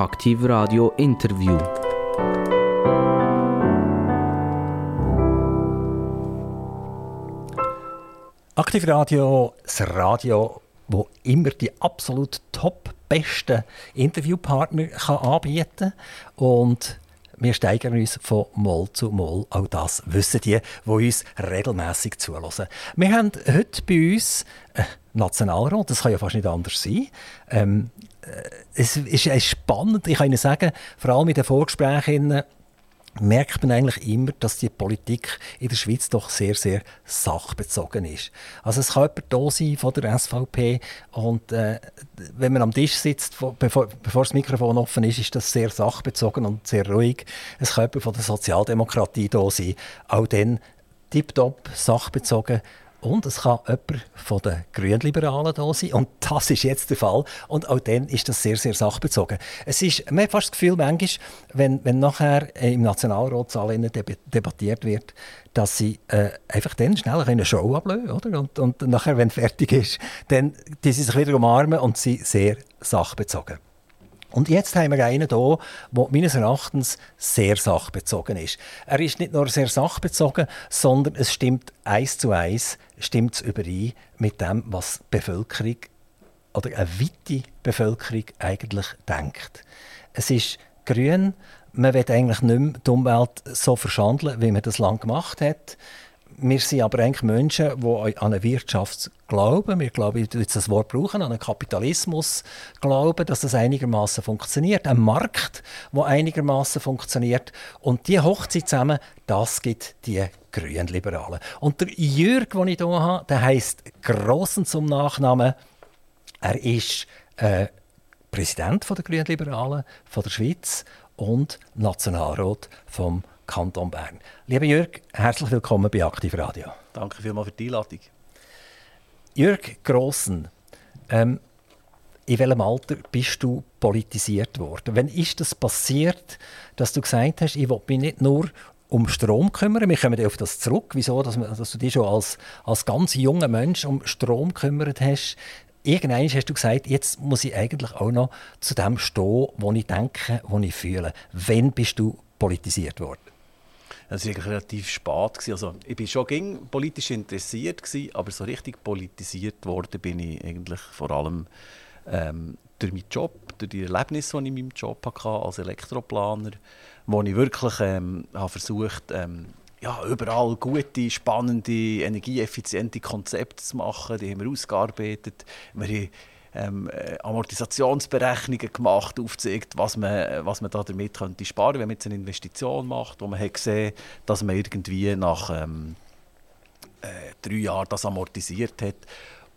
Aktiv Radio Interview. Aktiv Radio, das Radio, wo immer die absolut top besten Interviewpartner kann anbieten und wir steigern uns von Moll zu Moll. Auch das wissen die, die uns regelmäßig zulassen. Wir haben heute bei uns einen Nationalrat, das kann ja fast nicht anders sein. Ähm, äh, es ist spannend, ich kann Ihnen sagen, vor allem in den Vorgesprächen merkt man eigentlich immer, dass die Politik in der Schweiz doch sehr, sehr sachbezogen ist. Also es kann jemand da sein von der SVP und äh, wenn man am Tisch sitzt, bevor, bevor das Mikrofon offen ist, ist das sehr sachbezogen und sehr ruhig. Es kann jemand von der Sozialdemokratie da sein, auch dann tiptop sachbezogen und es kann jemand von den Grünliberalen da sein. Und das ist jetzt der Fall. Und auch dann ist das sehr, sehr sachbezogen. Es ist, man hat fast das Gefühl, manchmal, wenn, wenn nachher im Nationalratssaal debattiert wird, dass sie äh, einfach dann schnell eine Show ablösen, oder? Und, und nachher, wenn fertig ist, dann die sie sich wieder umarmen und sind sehr sachbezogen. Und jetzt haben wir einen hier, der meines Erachtens sehr sachbezogen ist. Er ist nicht nur sehr sachbezogen, sondern es stimmt eins zu eins stimmt überein mit dem, was die Bevölkerung oder eine weite Bevölkerung eigentlich denkt. Es ist grün, man will eigentlich nicht mehr die Umwelt so verschandeln, wie man das lange gemacht hat wir sind aber eigentlich Menschen, die an eine Wirtschaft glauben. Wir glauben, ich jetzt das Wort brauchen, an einen Kapitalismus glauben, dass das einigermaßen funktioniert. Ein Markt, der einigermaßen funktioniert. Und die Hochzeit zusammen, das gibt die Grünliberalen. Und der Jürg, den ich hier habe, der heisst Grossen zum Nachnamen. Er ist äh, Präsident der Grünliberalen von der Schweiz und Nationalrat vom Kanton Bern. Lieber Jörg, herzlich willkommen bei Aktiv Radio. Danke vielmals für die Einladung. Jörg Grossen, ähm, in welchem Alter bist du politisiert worden? Wann ist das passiert, dass du gesagt hast, ich will mich nicht nur um Strom kümmern. Wir kommen auf das zurück. Wieso, dass, dass du dich schon als, als ganz junger Mensch um Strom gekümmert hast. Irgendwann hast du gesagt, jetzt muss ich eigentlich auch noch zu dem stehen, wo ich denke, wo ich fühle. Wann bist du politisiert worden? Es war relativ spät. Also, ich war schon politisch interessiert, aber so richtig politisiert worden bin ich eigentlich vor allem ähm, durch meinen Job, durch die Erlebnisse, die ich in meinem Job hatte als Elektroplaner, wo ich wirklich ähm, habe versucht ähm, ja, überall gute, spannende, energieeffiziente Konzepte zu machen. Die haben wir ausgearbeitet. Wir haben ähm, äh, Amortisationsberechnungen gemacht, aufgezeigt, was man, was man da damit könnte sparen wenn man jetzt eine Investition macht, wo man hat gesehen dass man irgendwie nach ähm, äh, drei Jahren das amortisiert hat.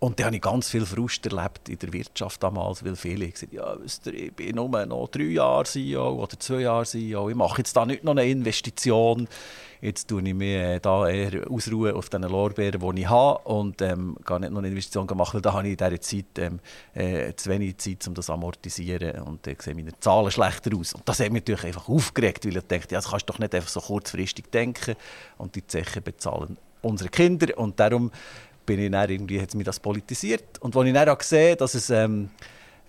Und da habe ich ganz viel Frust erlebt in der Wirtschaft damals, weil viele gesagt ja, ich bin nur noch drei Jahre CEO oder zwei Jahre CEO, ich mache jetzt da nicht noch eine Investition, jetzt tue ich mich äh, da eher ausruhen auf den Lorbeeren, die ich habe und ähm, gar nicht noch eine Investition machen, weil da habe ich in dieser Zeit ähm, äh, zu wenig Zeit, um das zu amortisieren und dann sehen meine Zahlen schlechter aus. Und das hat mich natürlich einfach aufgeregt, weil ich dachte, ja, das kannst du doch nicht einfach so kurzfristig denken und die Zechen bezahlen unsere Kinder und darum bin ich dann irgendwie, hat mich das politisiert. Und als ich dann gesehen dass es ähm,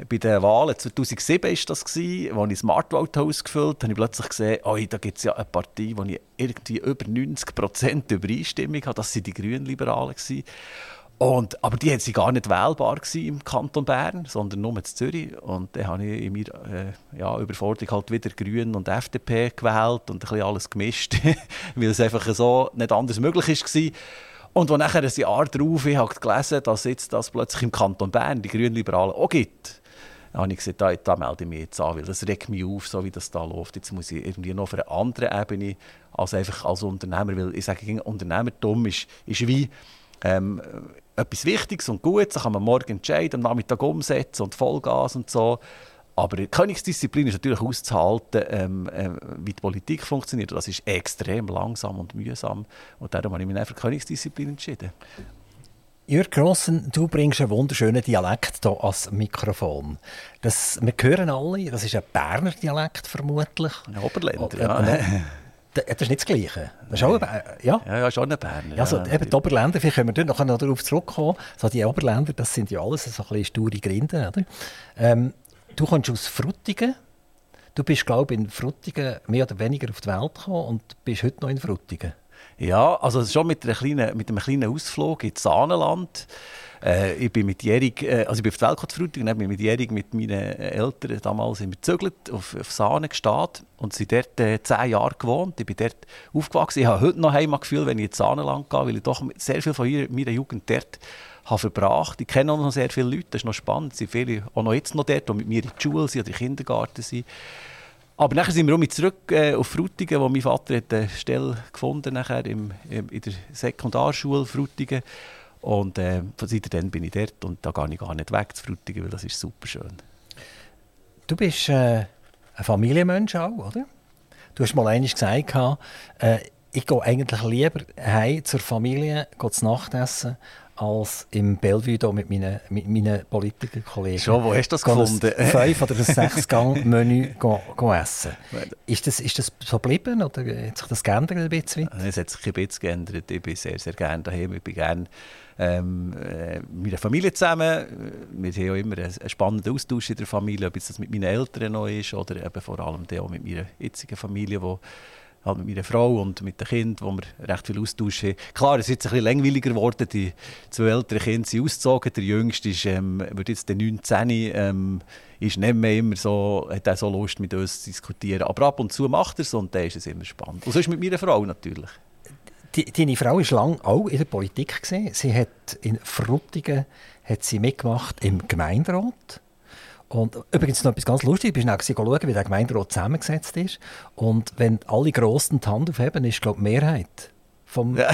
bei den Wahlen 2007 ist das gewesen, als ich das Smartvote ausgefüllt habe, habe ich plötzlich gesehen, oh, da gibt es ja eine Partei, wo ich irgendwie über 90 Prozent Übereinstimmung habe. Das waren die Grünliberalen. Und, aber die waren gar nicht wählbar im Kanton Bern, sondern nur in Zürich. Und dann habe ich in meiner äh, ja, Überforderung halt wieder Grün und FDP gewählt und ein bisschen alles gemischt, weil es einfach so nicht anders möglich war. Und als nachher ein Jahr darauf ich habe gelesen dass jetzt das plötzlich im Kanton Bern die Grünliberalen auch gibt, dann habe ich gesagt, da, da melde ich mich jetzt an, weil das regt mich auf, so wie das da läuft. Jetzt muss ich irgendwie noch auf einer anderen Ebene als einfach als Unternehmer, weil ich sage, Unternehmertum ist, ist wie ähm, etwas Wichtiges und Gutes, da kann man morgen entscheiden, am Nachmittag umsetzen und Vollgas und so. Aber die Königsdisziplin ist natürlich auszuhalten, ähm, äh, wie die Politik funktioniert. Das ist extrem langsam und mühsam. Und darum habe ich mich für Königsdisziplin entschieden. Jörg Grossen, du bringst einen wunderschönen Dialekt hier als Mikrofon. Das, wir hören alle, das ist ein Berner Dialekt vermutlich. Ein Oberländer, ja. Das ist nicht das Gleiche. Das ist auch ein, ja? Ja, ja, schon ein Berner. Ja, also, eben die Oberländer, vielleicht können wir noch darauf zurückkommen. So, die Oberländer, das sind ja alles so ein bisschen sture Grinden. Oder? Ähm, Du kommst aus Frutigen. Du bist, glaube ich, in Frutigen mehr oder weniger auf die Welt gekommen und bist heute noch in Frutigen. Ja, also schon mit, einer kleinen, mit einem kleinen Ausflug ins Sahnenland. Äh, ich bin mitjährig, äh, also ich bin auf die Welt gefrühstückt und bin mitjährig mit meinen Eltern damals sind wir gezögert auf, auf Sahne gestanden und sind dort äh, zehn Jahre gewohnt. Ich bin dort aufgewachsen. Ich habe heute noch Heimatgefühl, wenn ich ins Sahnenland gehe, weil ich doch sehr viel von meiner Jugend dort habe verbracht. Ich kenne auch noch sehr viele Leute, das ist noch spannend. Es sind viele auch noch jetzt noch dort, die mit mir in der Schule sind oder im Kindergarten sind. Aber nachher sind wir auch zurück äh, auf Frutigen, wo mein Vater hat eine Stelle gefunden nachher im, im, in der Sekundarschule Frutigen. Und äh, seitdem bin ich dort und da gehe ich gar nicht weg zu Frutigen, weil das ist super schön. Du bist äh, ein Familienmensch auch, oder? Du hast mal einmal gesagt, äh, ich gehe eigentlich lieber heim zur Familie, gehe zu Nachtessen, als im Bellevue mit meinen, mit meinen Politikerkollegen. Schon, wo hast du das gefunden? Ein fünf- oder ein sechs-Gang-Menü essen. Ist das, ist das so geblieben oder hat sich das geändert ein bisschen? Es hat sich ein bisschen geändert. Ich bin sehr, sehr gerne daheim. Ich bin gerne ähm, äh, mit der Familie zusammen. Wir haben auch immer einen, spannenden Austausch in der Familie, ob es das mit meinen Eltern noch ist oder eben vor allem auch mit meiner jetzigen Familie, die halt mit meiner Frau und mit den Kindern, wo wir recht viel Austausch haben. Klar, es ist jetzt ein bisschen langweiliger geworden. Die zwei älteren Kinder sind ausgezogen. Der Jüngste ist, ähm, wird jetzt der 19, ähm, ist nicht mehr immer so, hat auch so Lust, mit uns zu diskutieren. Aber ab und zu macht er es und dann ist es immer spannend. Und so ist mit meiner Frau natürlich. Deine Frau war lange auch in der Politik. Gewesen. Sie hat in Frutigen hat sie mitgemacht im Gemeinderat. Und übrigens noch etwas ganz Lustiges, ich bin auch schauen, wie der Gemeinderat zusammengesetzt ist. Und wenn alle Grossen die Hand aufheben, ist glaube die Mehrheit vom, ja.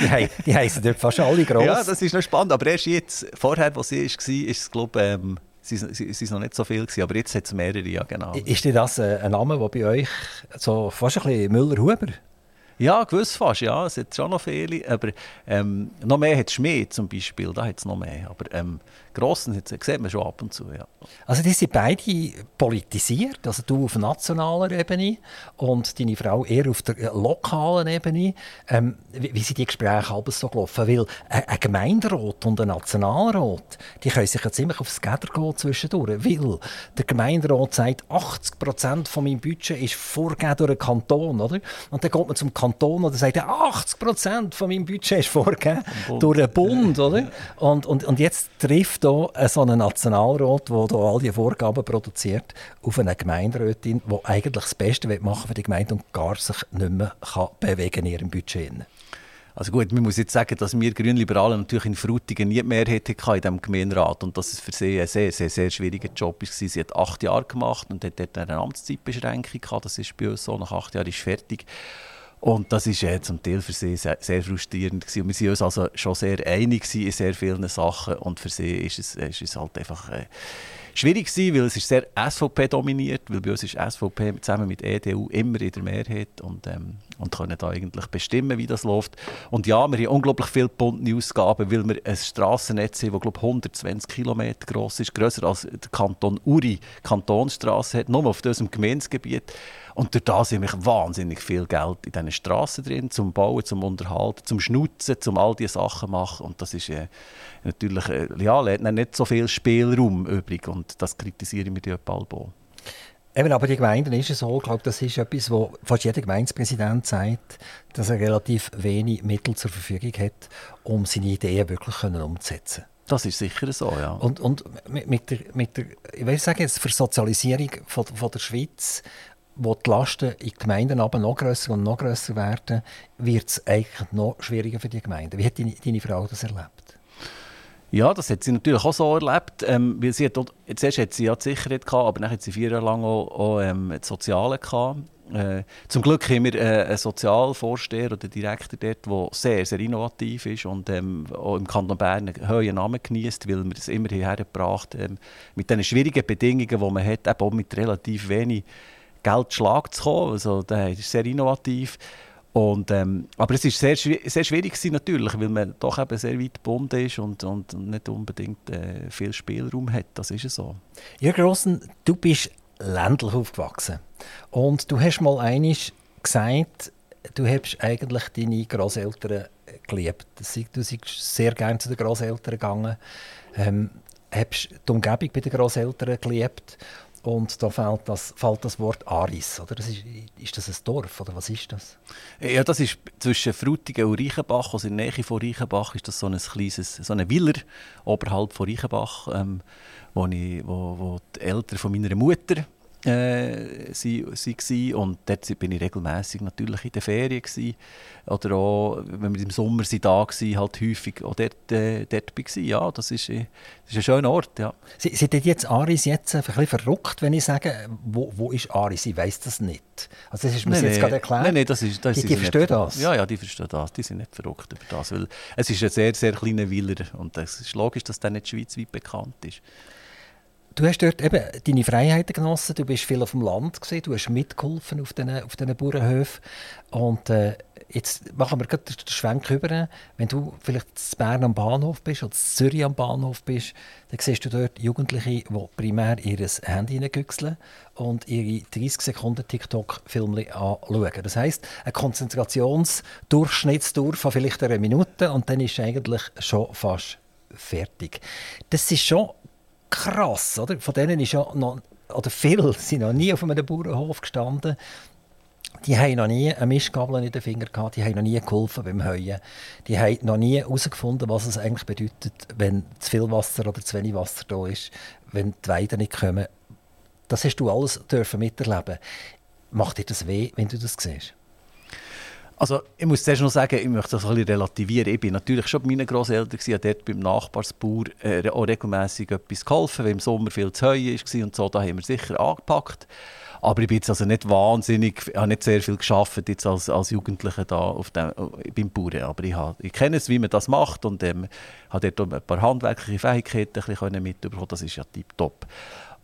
die, die heißen dort fast alle gross. Ja, das ist noch spannend. Aber erst jetzt, vorher, wo sie war, ist es, glaube ähm, sie, sie, sie noch nicht so viel gewesen, aber jetzt hat es mehrere, ja genau. Ist das äh, ein Name, der bei euch so fast ein bisschen Müller-Huber ja, gewiss fast, ja. Es hat schon noch viele. Aber ähm, noch mehr hat Schmied zum Beispiel, da hat es noch mehr. Aber ähm, Grossen sieht man schon ab und zu, ja. Also die sind beide politisiert, also du auf nationaler Ebene und deine Frau eher auf der lokalen Ebene. Ähm, wie, wie, sind die Gespräche halb so gelaufen? Weil ein Gemeinderat und ein Nationalrat, die können sich ja ziemlich aufs Geder gehen zwischendurch. Weil der Gemeinderat sagt, 80 Prozent von meinem Budget ist vorgegeben durch den Kanton, oder? Und dann geht man zum Kanton und sagt, 80 Prozent von meinem Budget ist vorgegeben durch den Bund, oder? Und, und, und jetzt trifft hier so einen Nationalrat, der hier all diese Vorgaben produziert, auf eine Gemeinderätin, die eigentlich das Beste machen für die Gemeinde und gar sich nicht mehr kann bewegen in ihrem Budget. Also gut, man muss jetzt sagen, dass wir Grünliberalen natürlich in Frutigen nie mehr hätten in diesem Gemeinderat und dass es für sie ein sehr, sehr, sehr schwieriger Job war. Sie hat acht Jahre gemacht und hat dort eine Amtszeitbeschränkung gehabt. Das ist bei uns so, nach acht Jahren ist fertig. Und das ist äh, zum Teil für sie sehr, sehr frustrierend gewesen. Wir sind uns also schon sehr einig in sehr vielen Sachen und für sie ist es, ist es halt einfach äh, schwierig gewesen, weil es ist sehr SVP dominiert, weil bei uns ist SVP zusammen mit EDU immer in der Mehrheit und, ähm, und können da eigentlich bestimmen, wie das läuft. Und ja, wir haben unglaublich viele bunte Ausgaben, weil wir ein Strassennetz haben, das glaube 120 Kilometer groß ist, grösser als der Kanton Uri Kantonsstraße hat, nur auf diesem Gemeindegebiet. Und durch das haben wir wahnsinnig viel Geld in diesen Straßen drin, zum Bauen, zum Unterhalten, zum Schnutzen, zum all diese Sachen machen. Und das ist äh, natürlich, äh, ja, nicht so viel Spielraum übrig. Und das kritisieren wir bald auch. Eben, aber die Gemeinden ist es so, ich glaube, das ist etwas, wo fast jeder Gemeindepräsident sagt, dass er relativ wenig Mittel zur Verfügung hat, um seine Ideen wirklich umzusetzen. Das ist sicher so, ja. Und, und mit, der, mit der, ich will sagen, jetzt Versozialisierung von, von der Schweiz wo die Lasten in den Gemeinden aber noch grösser und noch grösser werden, wird es eigentlich noch schwieriger für die Gemeinden. Wie hat deine, Frau das erlebt? Ja, das hat sie natürlich auch so erlebt. Ähm, weil sie hat, zuerst hat sie ja die Sicherheit gehabt, aber dann hat sie vier Jahre lang auch, auch ähm, das Soziale gehabt. Äh, zum Glück haben wir äh, einen Sozialvorsteher oder Direktor dort, der sehr, sehr innovativ ist und ähm, auch im Kanton Bern einen hohen Namen genießt, weil wir es immer hergebracht haben, ähm, mit den schwierigen Bedingungen, die man hat, eben auch mit relativ wenig Geld Schlag zu kommen. Also, der ist sehr innovativ. Und, ähm, aber es war sehr, sehr schwierig gewesen, natürlich, weil man doch eben sehr weit gebunden ist und, und nicht unbedingt äh, viel Spielraum hat. Das ist es so. Jürgen Grossen, du bist ländlich aufgewachsen. Und du hast mal einiges gesagt, du hast eigentlich deine Großeltern geliebt. Du bist sehr gerne zu den Großeltern gegangen. Ähm, hast die Umgebung bei den Großeltern geliebt und da fällt das, fällt das Wort Aris. Oder? Das ist, ist das ein Dorf oder was ist das? Ja, das ist zwischen Frutigen und Reichenbach, also in der Nähe von Reichenbach, ist das so ein kleines, so eine Villa oberhalb von Reichenbach, ähm, wo, ich, wo, wo die Eltern von meiner Mutter äh, sie, sie und dort bin ich regelmäßig natürlich in den Ferien gewesen. oder auch wenn wir im Sommer sind da waren, halt häufig auch dort, äh, dort war. Ja, das ist, äh, das ist ein schöner Ort, ja. Sind jetzt Aris jetzt ein bisschen verrückt, wenn ich sage, wo, wo ist Aris? Ich weiß das nicht. Also das ist mir nein, jetzt nee, gerade erklärt. Nein, nein, das ist, das die, die verstehen das? Ja, ja, die verstehen das. Die sind nicht verrückt über das, weil es ist ein sehr, sehr kleiner Willer und es ist logisch, dass der nicht schweizweit bekannt ist. Du hast dort eben deine Freiheiten genossen, du bist viel auf dem Land, gewesen, du hast mitgeholfen auf diesen, auf diesen Bauernhöfen. Und äh, jetzt machen wir gerade den Schwenk über. Wenn du vielleicht in Bern am Bahnhof bist oder in Zürich am Bahnhof bist, dann siehst du dort Jugendliche, die primär ihr Handy hineingüchseln und ihre 30 Sekunden TikTok-Filme anschauen. Das heisst, eine Konzentrationsdurchschnittsdauer von vielleicht einer Minute und dann ist eigentlich schon fast fertig. Das ist schon krass, oder? Von denen ist ja noch, oder viele sind noch nie auf einem Bauernhof gestanden. Die haben noch nie eine Mischgabel in den Finger gehabt, die haben noch nie geholfen beim Heuen. Die haben noch nie herausgefunden, was es eigentlich bedeutet, wenn zu viel Wasser oder zu wenig Wasser da ist, wenn die Weiden nicht kommen. Das hast du alles dürfen miterleben. Macht dir das weh, wenn du das siehst? Also ich muss zuerst noch sagen, ich möchte das ein bisschen relativieren. Ich bin natürlich schon bei meinen Grosseltern, habe dort beim Nachbarsbauer äh, auch regelmässig etwas geholfen, weil im Sommer viel zu heuer war und so, da haben wir sicher angepackt. Aber ich bin jetzt also nicht wahnsinnig, ich habe nicht sehr viel geschafft jetzt als, als Jugendlicher da auf dem, beim Bauern. Aber ich, habe, ich kenne es, wie man das macht und ähm, habe dort ein paar handwerkliche Fähigkeiten mitbekommen. Das ist ja tiptop.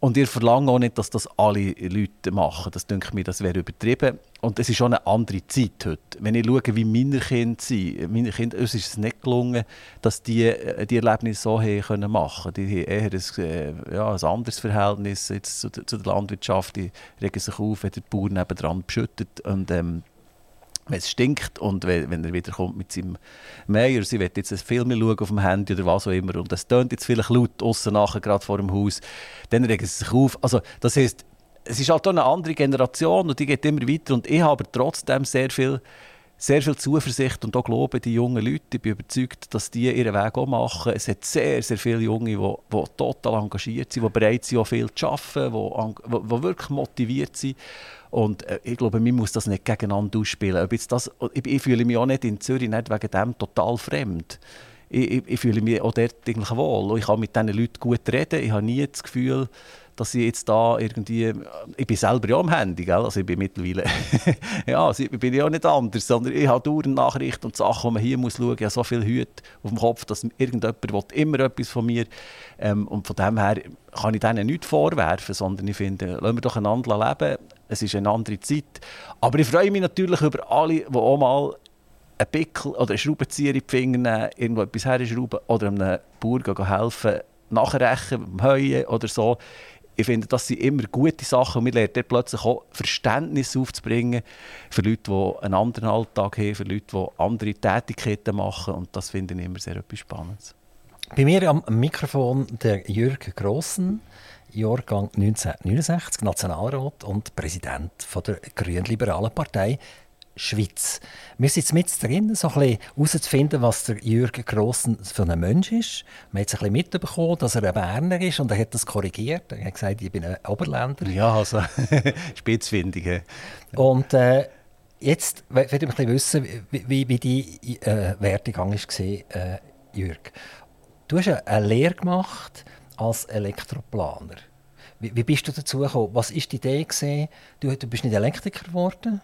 Und ihr verlangt auch nicht, dass das alle Leute machen. Das denke mir, das wäre übertrieben. Und es ist schon eine andere Zeit heute. Wenn ich schaue, wie meine Kinder sind, meine Kinder, uns ist es nicht gelungen, dass die äh, die Erlebnisse so haben können machen. Die haben eher ein, äh, ja, ein anderes Verhältnis jetzt zu, zu der Landwirtschaft. Die regen sich auf, wenn der Bauer nebenan beschüttet. Und, ähm, wenn es stinkt und wenn, er wieder kommt mit seinem Meier, sie wird jetzt ein Film schauen auf dem Handy oder was auch immer und es tönt jetzt vielleicht laut außen nachher gerade vor dem Haus, dann regen sie sich auf. Also das heißt, es ist halt auch eine andere Generation und die geht immer weiter und ich habe trotzdem sehr viel sehr viel Zuversicht und auch Glauben die jungen Leute. Ich bin überzeugt, dass die ihren Weg auch machen. Es hat sehr, sehr viele Junge, die, die total engagiert sind, die bereit sind, auch viel zu arbeiten, die, die wirklich motiviert sind. Und äh, ich glaube, man muss das nicht gegeneinander ausspielen. Ob jetzt das, ich, ich fühle mich auch nicht in Zürich nicht wegen dem total fremd. Ich, ich, ich fühle mich auch dort eigentlich wohl. Und ich kann mit diesen Leuten gut reden. Ich habe nie das Gefühl, dass ich jetzt da irgendwie, ich bin selber ja am Handy, gell? also ich bin mittlerweile, ja, also ich bin ja auch nicht anders, sondern ich habe dauernd Nachrichten und Sachen, die man hier muss schauen. Ich habe so viele Hüte auf dem Kopf, dass irgendjemand will immer etwas von mir ähm, und von dem her kann ich denen nichts vorwerfen, sondern ich finde, lassen wir doch einander leben, es ist eine andere Zeit. Aber ich freue mich natürlich über alle, die auch mal einen Pickel oder einen Schraubenzieher in die Finger nehmen, irgendwo etwas herschrauben oder einem Bauer helfen, nachrechnen, beim Heuen oder so ich finde, das sind immer gute Sachen. Und wir lernen dort plötzlich auch Verständnis aufzubringen für Leute, die einen anderen Alltag haben, für Leute, die andere Tätigkeiten machen. Und das finde ich immer sehr etwas Spannendes. Bei mir am Mikrofon der Jürg Grossen, Jahrgang 1969, Nationalrat und Präsident von der Grünliberalen Partei. Schweiz. Wir sind jetzt mit drin, so ein herauszufinden, was der Jürgen Grossen für ein Mensch ist. Man hat es ein bisschen mitbekommen, dass er ein Berner ist und er hat das korrigiert. Er hat gesagt, ich bin ein Oberländer. Ja, also spitzfindig. Und äh, jetzt würde ich ein bisschen wissen, wie, wie die äh, Werdegang war, äh, Jürg. Du hast eine Lehre gemacht als Elektroplaner. Wie, wie bist du dazu gekommen? Was war die Idee? Du, du bist nicht Elektriker geworden?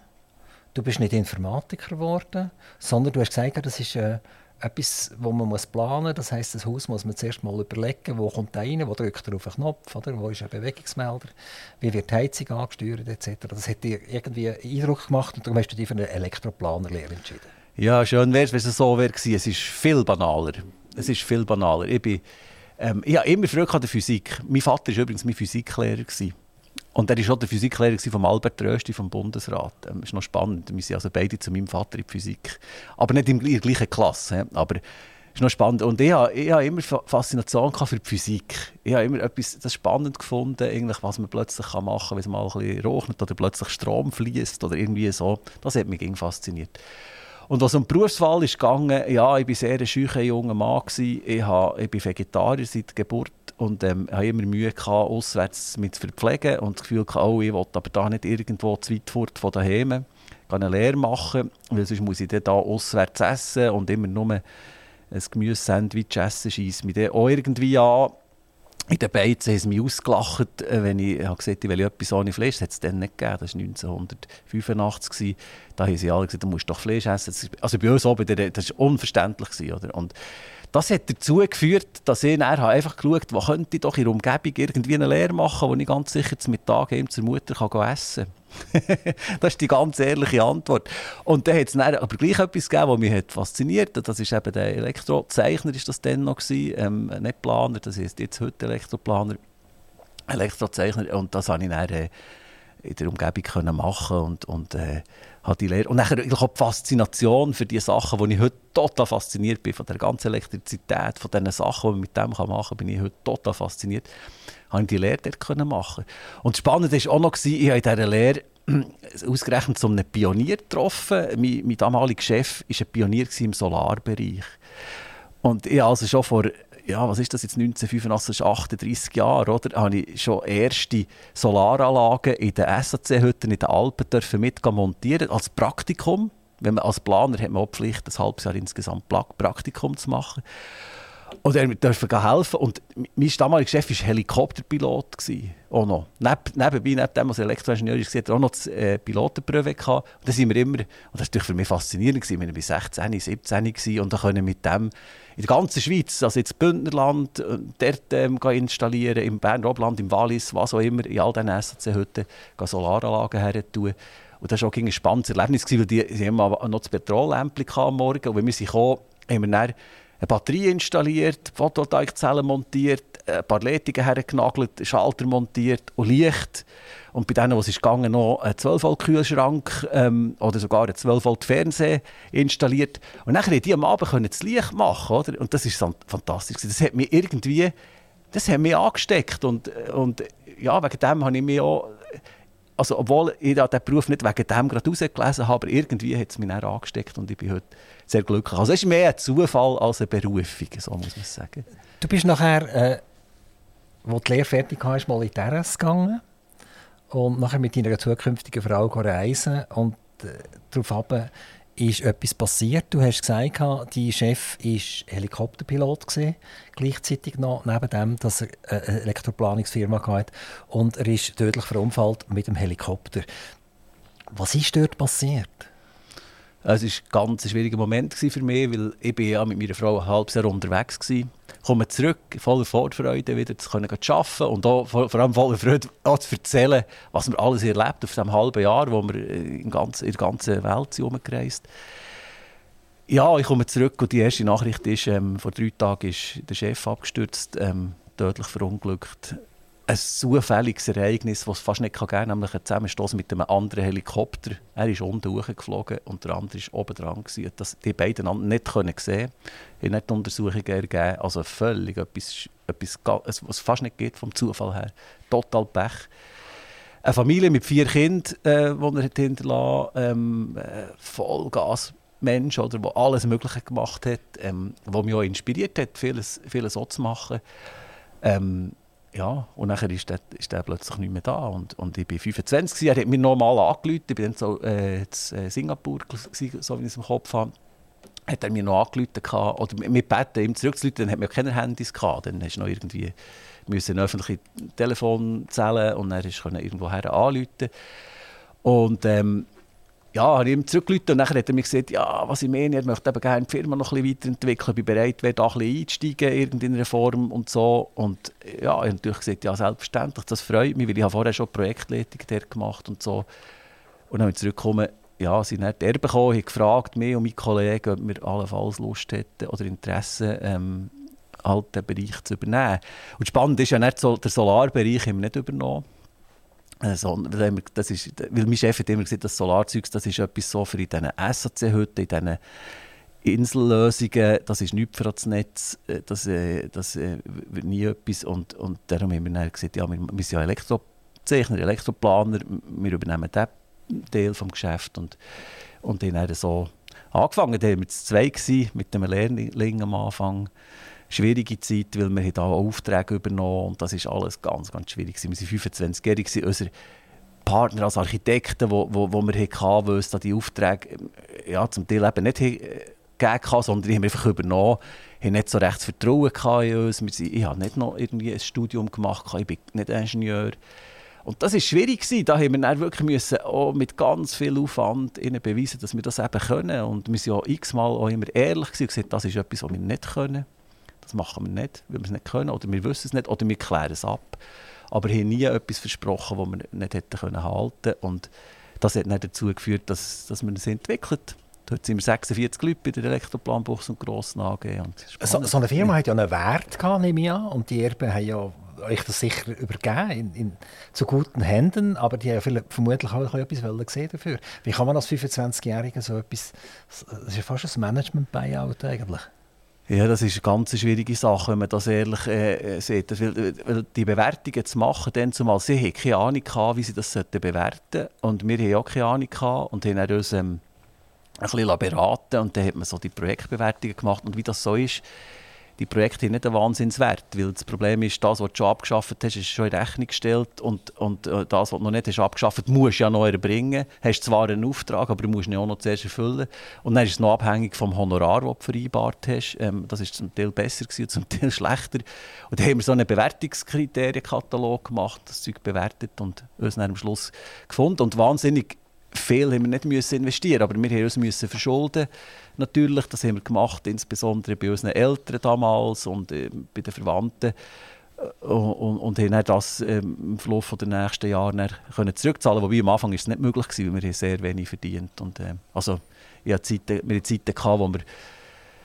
du bist nicht Informatiker geworden, sondern du hast gesagt, das ist äh, etwas, wo man muss planen muss. Das heisst, das Haus muss man zuerst mal überlegen, wo kommt der rein, wo drückt er auf den Knopf, oder? wo ist ein Bewegungsmelder, wie wird die Heizung angesteuert etc. Das hat dir irgendwie Eindruck gemacht und darum hast du dich für eine Elektroplanerlehre entschieden. Ja, schön wäre es, wenn es so wäre. Es ist viel banaler. Es ist viel banaler. Ich, bin, ähm, ich habe immer Freude an der Physik. Mein Vater war übrigens mein Physiklehrer. Gewesen. Und er war auch der Physiklehrer von Albert Rösti vom Bundesrat. Das ähm, ist noch spannend. Wir sind also beide zu meinem Vater in Physik. Aber nicht in der gleichen Klasse. Aber ist noch spannend. Und ich habe, ich habe immer Faszination für die Physik. Ich habe immer etwas das spannend gefunden, eigentlich, was man plötzlich machen kann, wenn es mal ein bisschen rochnet oder plötzlich Strom fließt oder irgendwie so. Das hat mich irgendwie fasziniert. Und was um die Berufswahl ist gegangen, ja, ich war sehr ein schücher junger Mann. Ich, habe, ich bin Vegetarier seit Geburt und ähm, habe immer Mühe gehabt, auswärts mit zu verpflegen und das Gefühl gehabt, oh, ich will aber da nicht irgendwo zu weit fort von daheim eine Lehre machen, weil sonst muss ich dann da auswärts essen und immer nur ein Gemüse-Sandwich essen, scheisst mich dann auch irgendwie an. In den Beizen haben sie mich ausgelacht, äh, wenn ich, ich habe gesagt ich will etwas ohne Fleisch. Das hat es dann nicht gegeben. Das war 1985. Da haben sie alle gesagt, du musst doch Fleisch essen. Also bei uns oben, das war unverständlich. Oder? Und das hat dazu geführt, dass ich dann einfach geschaut habe, wo könnte ich doch in der Umgebung irgendwie eine Lehre machen, wo ich ganz sicher zum Mittag zur Mutter kann essen kann. das ist die ganz ehrliche Antwort. Und dann hat es aber gleich etwas gegeben, was mich hat fasziniert hat. Das ist eben der Elektrozeichner, ist das dann noch gewesen, ähm, nicht Planer, das heißt jetzt heute Elektroplaner, Elektrozeichner. Und das habe ich dann äh, in der Umgebung können machen und, und äh, habe die Lehre. Und dann eigentlich auch die Faszination für die Sachen, wo ich heute total fasziniert bin, von der ganzen Elektrizität, von den Sachen, die man mit dem machen kann, bin ich heute total fasziniert, habe ich die Lehre dort können machen. Und spannend war auch noch, ich habe in dieser Lehre ausgerechnet so einen Pionier getroffen. Mein, mein damaliger Chef war ein Pionier im Solarbereich. Und ich also schon vor ja, was ist das jetzt, 1985, 38 Jahre, oder, habe ich schon erste Solaranlagen in den SAC-Hütten in den Alpen dürfen mit montieren als Praktikum. Wenn man als Planer hat man auch Pflicht, ein halbes Jahr insgesamt Praktikum zu machen. Und er durfte helfen. Und mein damaliger Chef war Helikopterpilot. Auch noch. Neb, nebenbei, neben dem, als Elektroingenieur war, hat er auch noch das äh, Pilotenprüfe. Und da sind wir immer, und das war für mich faszinierend, wir waren 16, 17 gewesen, und da können mit dem in der ganzen Schweiz, also jetzt Bündnerland, äh, dort ähm, installieren, im Bern-Obland, im Wallis, was auch immer, in all diesen SAC-Hütten Solaranlagen her tun. Und das war auch ein spannendes Erlebnis, weil die, die haben noch das Petrollämpchen am Morgen. Und wenn wir sie kamen, haben wir dann eine Batterie installiert, Photovoltaikzellen montiert, ein paar Leitungen hergenagelt, Schalter montiert und Licht. Und bei denen, was ist gegangen, noch ein 12-Volt-Kühlschrank ähm, oder sogar ein 12-Volt-Fernseher installiert. Und dann die am Abend können das Licht machen. Oder? Und das ist fantastisch. Das hat mich irgendwie das hat mich angesteckt. Und, und ja, wegen dem habe ich mich auch also obwohl ich diesen Beruf nicht wegen dem gerade rausgelesen habe, aber irgendwie hat es mich dann angesteckt und ich bin heute sehr glücklich. Also es ist mehr ein Zufall als eine Berufung, so muss man sagen. Du bist nachher, äh, wo die Lehre fertig hast, mal in RS gegangen und nachher mit deiner zukünftigen Frau reisen und äh, darauf ist etwas passiert. Du hast gesagt, dein Chef war Helikopterpilot, gewesen, gleichzeitig noch, neben dem, dass er eine Elektroplanungsfirma hatte. Und er ist tödlich verunfallt mit dem Helikopter. Was ist dort passiert? Es war ein ganz schwieriger Moment für mich, weil ich bin ja mit meiner Frau ein halbes Jahr unterwegs war. Komme zurück, voller Vorfreude wieder zu können arbeiten und auch, vor, vor allem voller Freude auch zu erzählen, was wir alles erlebt auf diesem halben Jahr, wo wir in, ganz, in der ganzen Welt sind herumgereist Ja, ich komme zurück und die erste Nachricht ist, ähm, vor drei Tagen ist der Chef abgestürzt, ähm, tödlich verunglückt ein zufälliges Ereignis, das es fast nicht geben kann, nämlich ein Zusammenstoß mit einem anderen Helikopter. Er ist unten hochgeflogen und der andere war oben dran. Das, die beiden nicht können sehen konnten, nicht Untersuchungen ergeben. Also völlig etwas, etwas, was es fast nicht geht vom Zufall her. Total Pech. Eine Familie mit vier Kindern, äh, die er hinterlassen ähm, äh, Vollgas. Mensch, der alles Mögliche gemacht hat, ähm, der mich auch inspiriert hat, vieles, vieles so zu machen. Ähm, ja, und dann ist der, ist der plötzlich nicht mehr da. Und, und ich war 25, er hat mir nochmal angerufen, ich war dann so, äh, in Singapur, so wie ich es im Kopf habe. Hat er mir noch angerufen, oder mit Beten, ihm zurückzurufen, dann hat man ja keine Handys gehabt. Dann hast du noch irgendwie müssen öffentliche Telefon zählen und dann er irgendwo her anrufen. Und ähm, ja, habe ich ihm zurückgerufen und dann hat er mir gesagt, ja, was ich meine, er möchte eben gerne die Firma noch ein bisschen weiterentwickeln, ich bin bereit, wäre da ein bisschen einzusteigen in Form und so. Und ja, ich habe natürlich gesagt, ja, selbstverständlich, das freut mich, weil ich habe vorher schon Projektleitung dort gemacht und so. Und dann habe ich zurückgekommen, ja, sie sind Erben gekommen, haben gefragt, mich und meine Kollegen, ob wir allenfalls Lust hätten oder Interesse, ähm, den Bereich zu übernehmen. Und spannend ist ja nicht so, der Solarbereich haben wir nicht übernommen also, das ist, weil mein Chef hat immer gesagt, das Solarzeug das ist etwas so für in diesen SAC-Hütten, in diesen Insellösungen, das ist nichts für das Netz, äh, das, äh, das äh, wird nie etwas. Und, und darum haben wir dann gesagt, ja, wir, wir sind ja Elektrozeichner, Elektroplaner, wir übernehmen diesen Teil des Geschäfts und, und dann so angefangen. Da waren wir zu zwei mit einem Lehrling am Anfang. Schwierige Zeit, weil wir hier Aufträge übernommen und das ist alles ganz, ganz schwierig. Wir waren 25-jährig, unsere Partner als Architekten, wo, wo, wo hatten, wo uns da die Aufträge ja, zum Teil eben nicht gegeben sondern die haben wir einfach übernommen. Wir hatten nicht so recht Vertrauen in uns. Ich habe nicht noch irgendwie ein Studium gemacht, ich bin nicht Ingenieur. Und das war schwierig. Da haben wir wirklich müssen, auch mit ganz viel Aufwand ihnen beweisen, dass wir das eben können. Und wir waren ja x-mal auch immer ehrlich und gesagt, das ist etwas, was wir nicht können. Das machen wir nicht, weil wir es nicht können. Oder wir wissen es nicht, oder wir klären es ab. Aber wir haben nie etwas versprochen, das wir nicht hätten können halten Und das hat dann dazu geführt, dass, dass wir es entwickelt Dort sind wir 46 Leute bei der Elektroplanbuchs und Grossen AG. Und so, so, eine Firma hat ja einen Wert, gehabt, nehme ich an. Und die Erben haben ja euch das sicher übergeben, in, in, zu guten Händen, aber die haben vermutlich auch etwas gesehen dafür. Wie kann man als 25-Jähriger so etwas, das ist ja fast ein Management-Buyout eigentlich. Ja, das ist eine ganz schwierige Sache, wenn man das ehrlich äh, sieht. Weil, weil die Bewertungen zu machen, dann zumal sie haben keine Ahnung gehabt, wie sie das bewerten sollten. Und wir haben auch keine Ahnung und haben uns ähm, ein bisschen beraten und dann hat man so die Projektbewertungen gemacht. Und wie das so ist, die Projekte haben nicht einen Wahnsinnswert, weil das Problem ist, das, was du schon abgeschafft hast, ist schon in Rechnung gestellt und, und äh, das, was du noch nicht hast abgeschafft musst du ja noch erbringen. Du hast zwar einen Auftrag, aber du musst ihn auch noch zuerst erfüllen. Und dann ist es noch abhängig vom Honorar, das du vereinbart hast. Ähm, das ist zum Teil besser gewesen, zum Teil schlechter. Und dann haben wir so einen Bewertungskriterienkatalog gemacht, das Zeug bewertet und uns dann am Schluss gefunden. Und wahnsinnig viel haben wir nicht müssen investieren, aber wir haben uns müssen verschulden natürlich. Das haben wir gemacht, insbesondere bei unseren Eltern damals und äh, bei den Verwandten. Äh, und, und haben das ähm, im Verlauf der nächsten Jahre können zurückzahlen Wobei am Anfang ist es nicht möglich war, weil wir sehr wenig verdient und äh, Also ich Zeiten, wir hatten Zeiten, gehabt, wo wir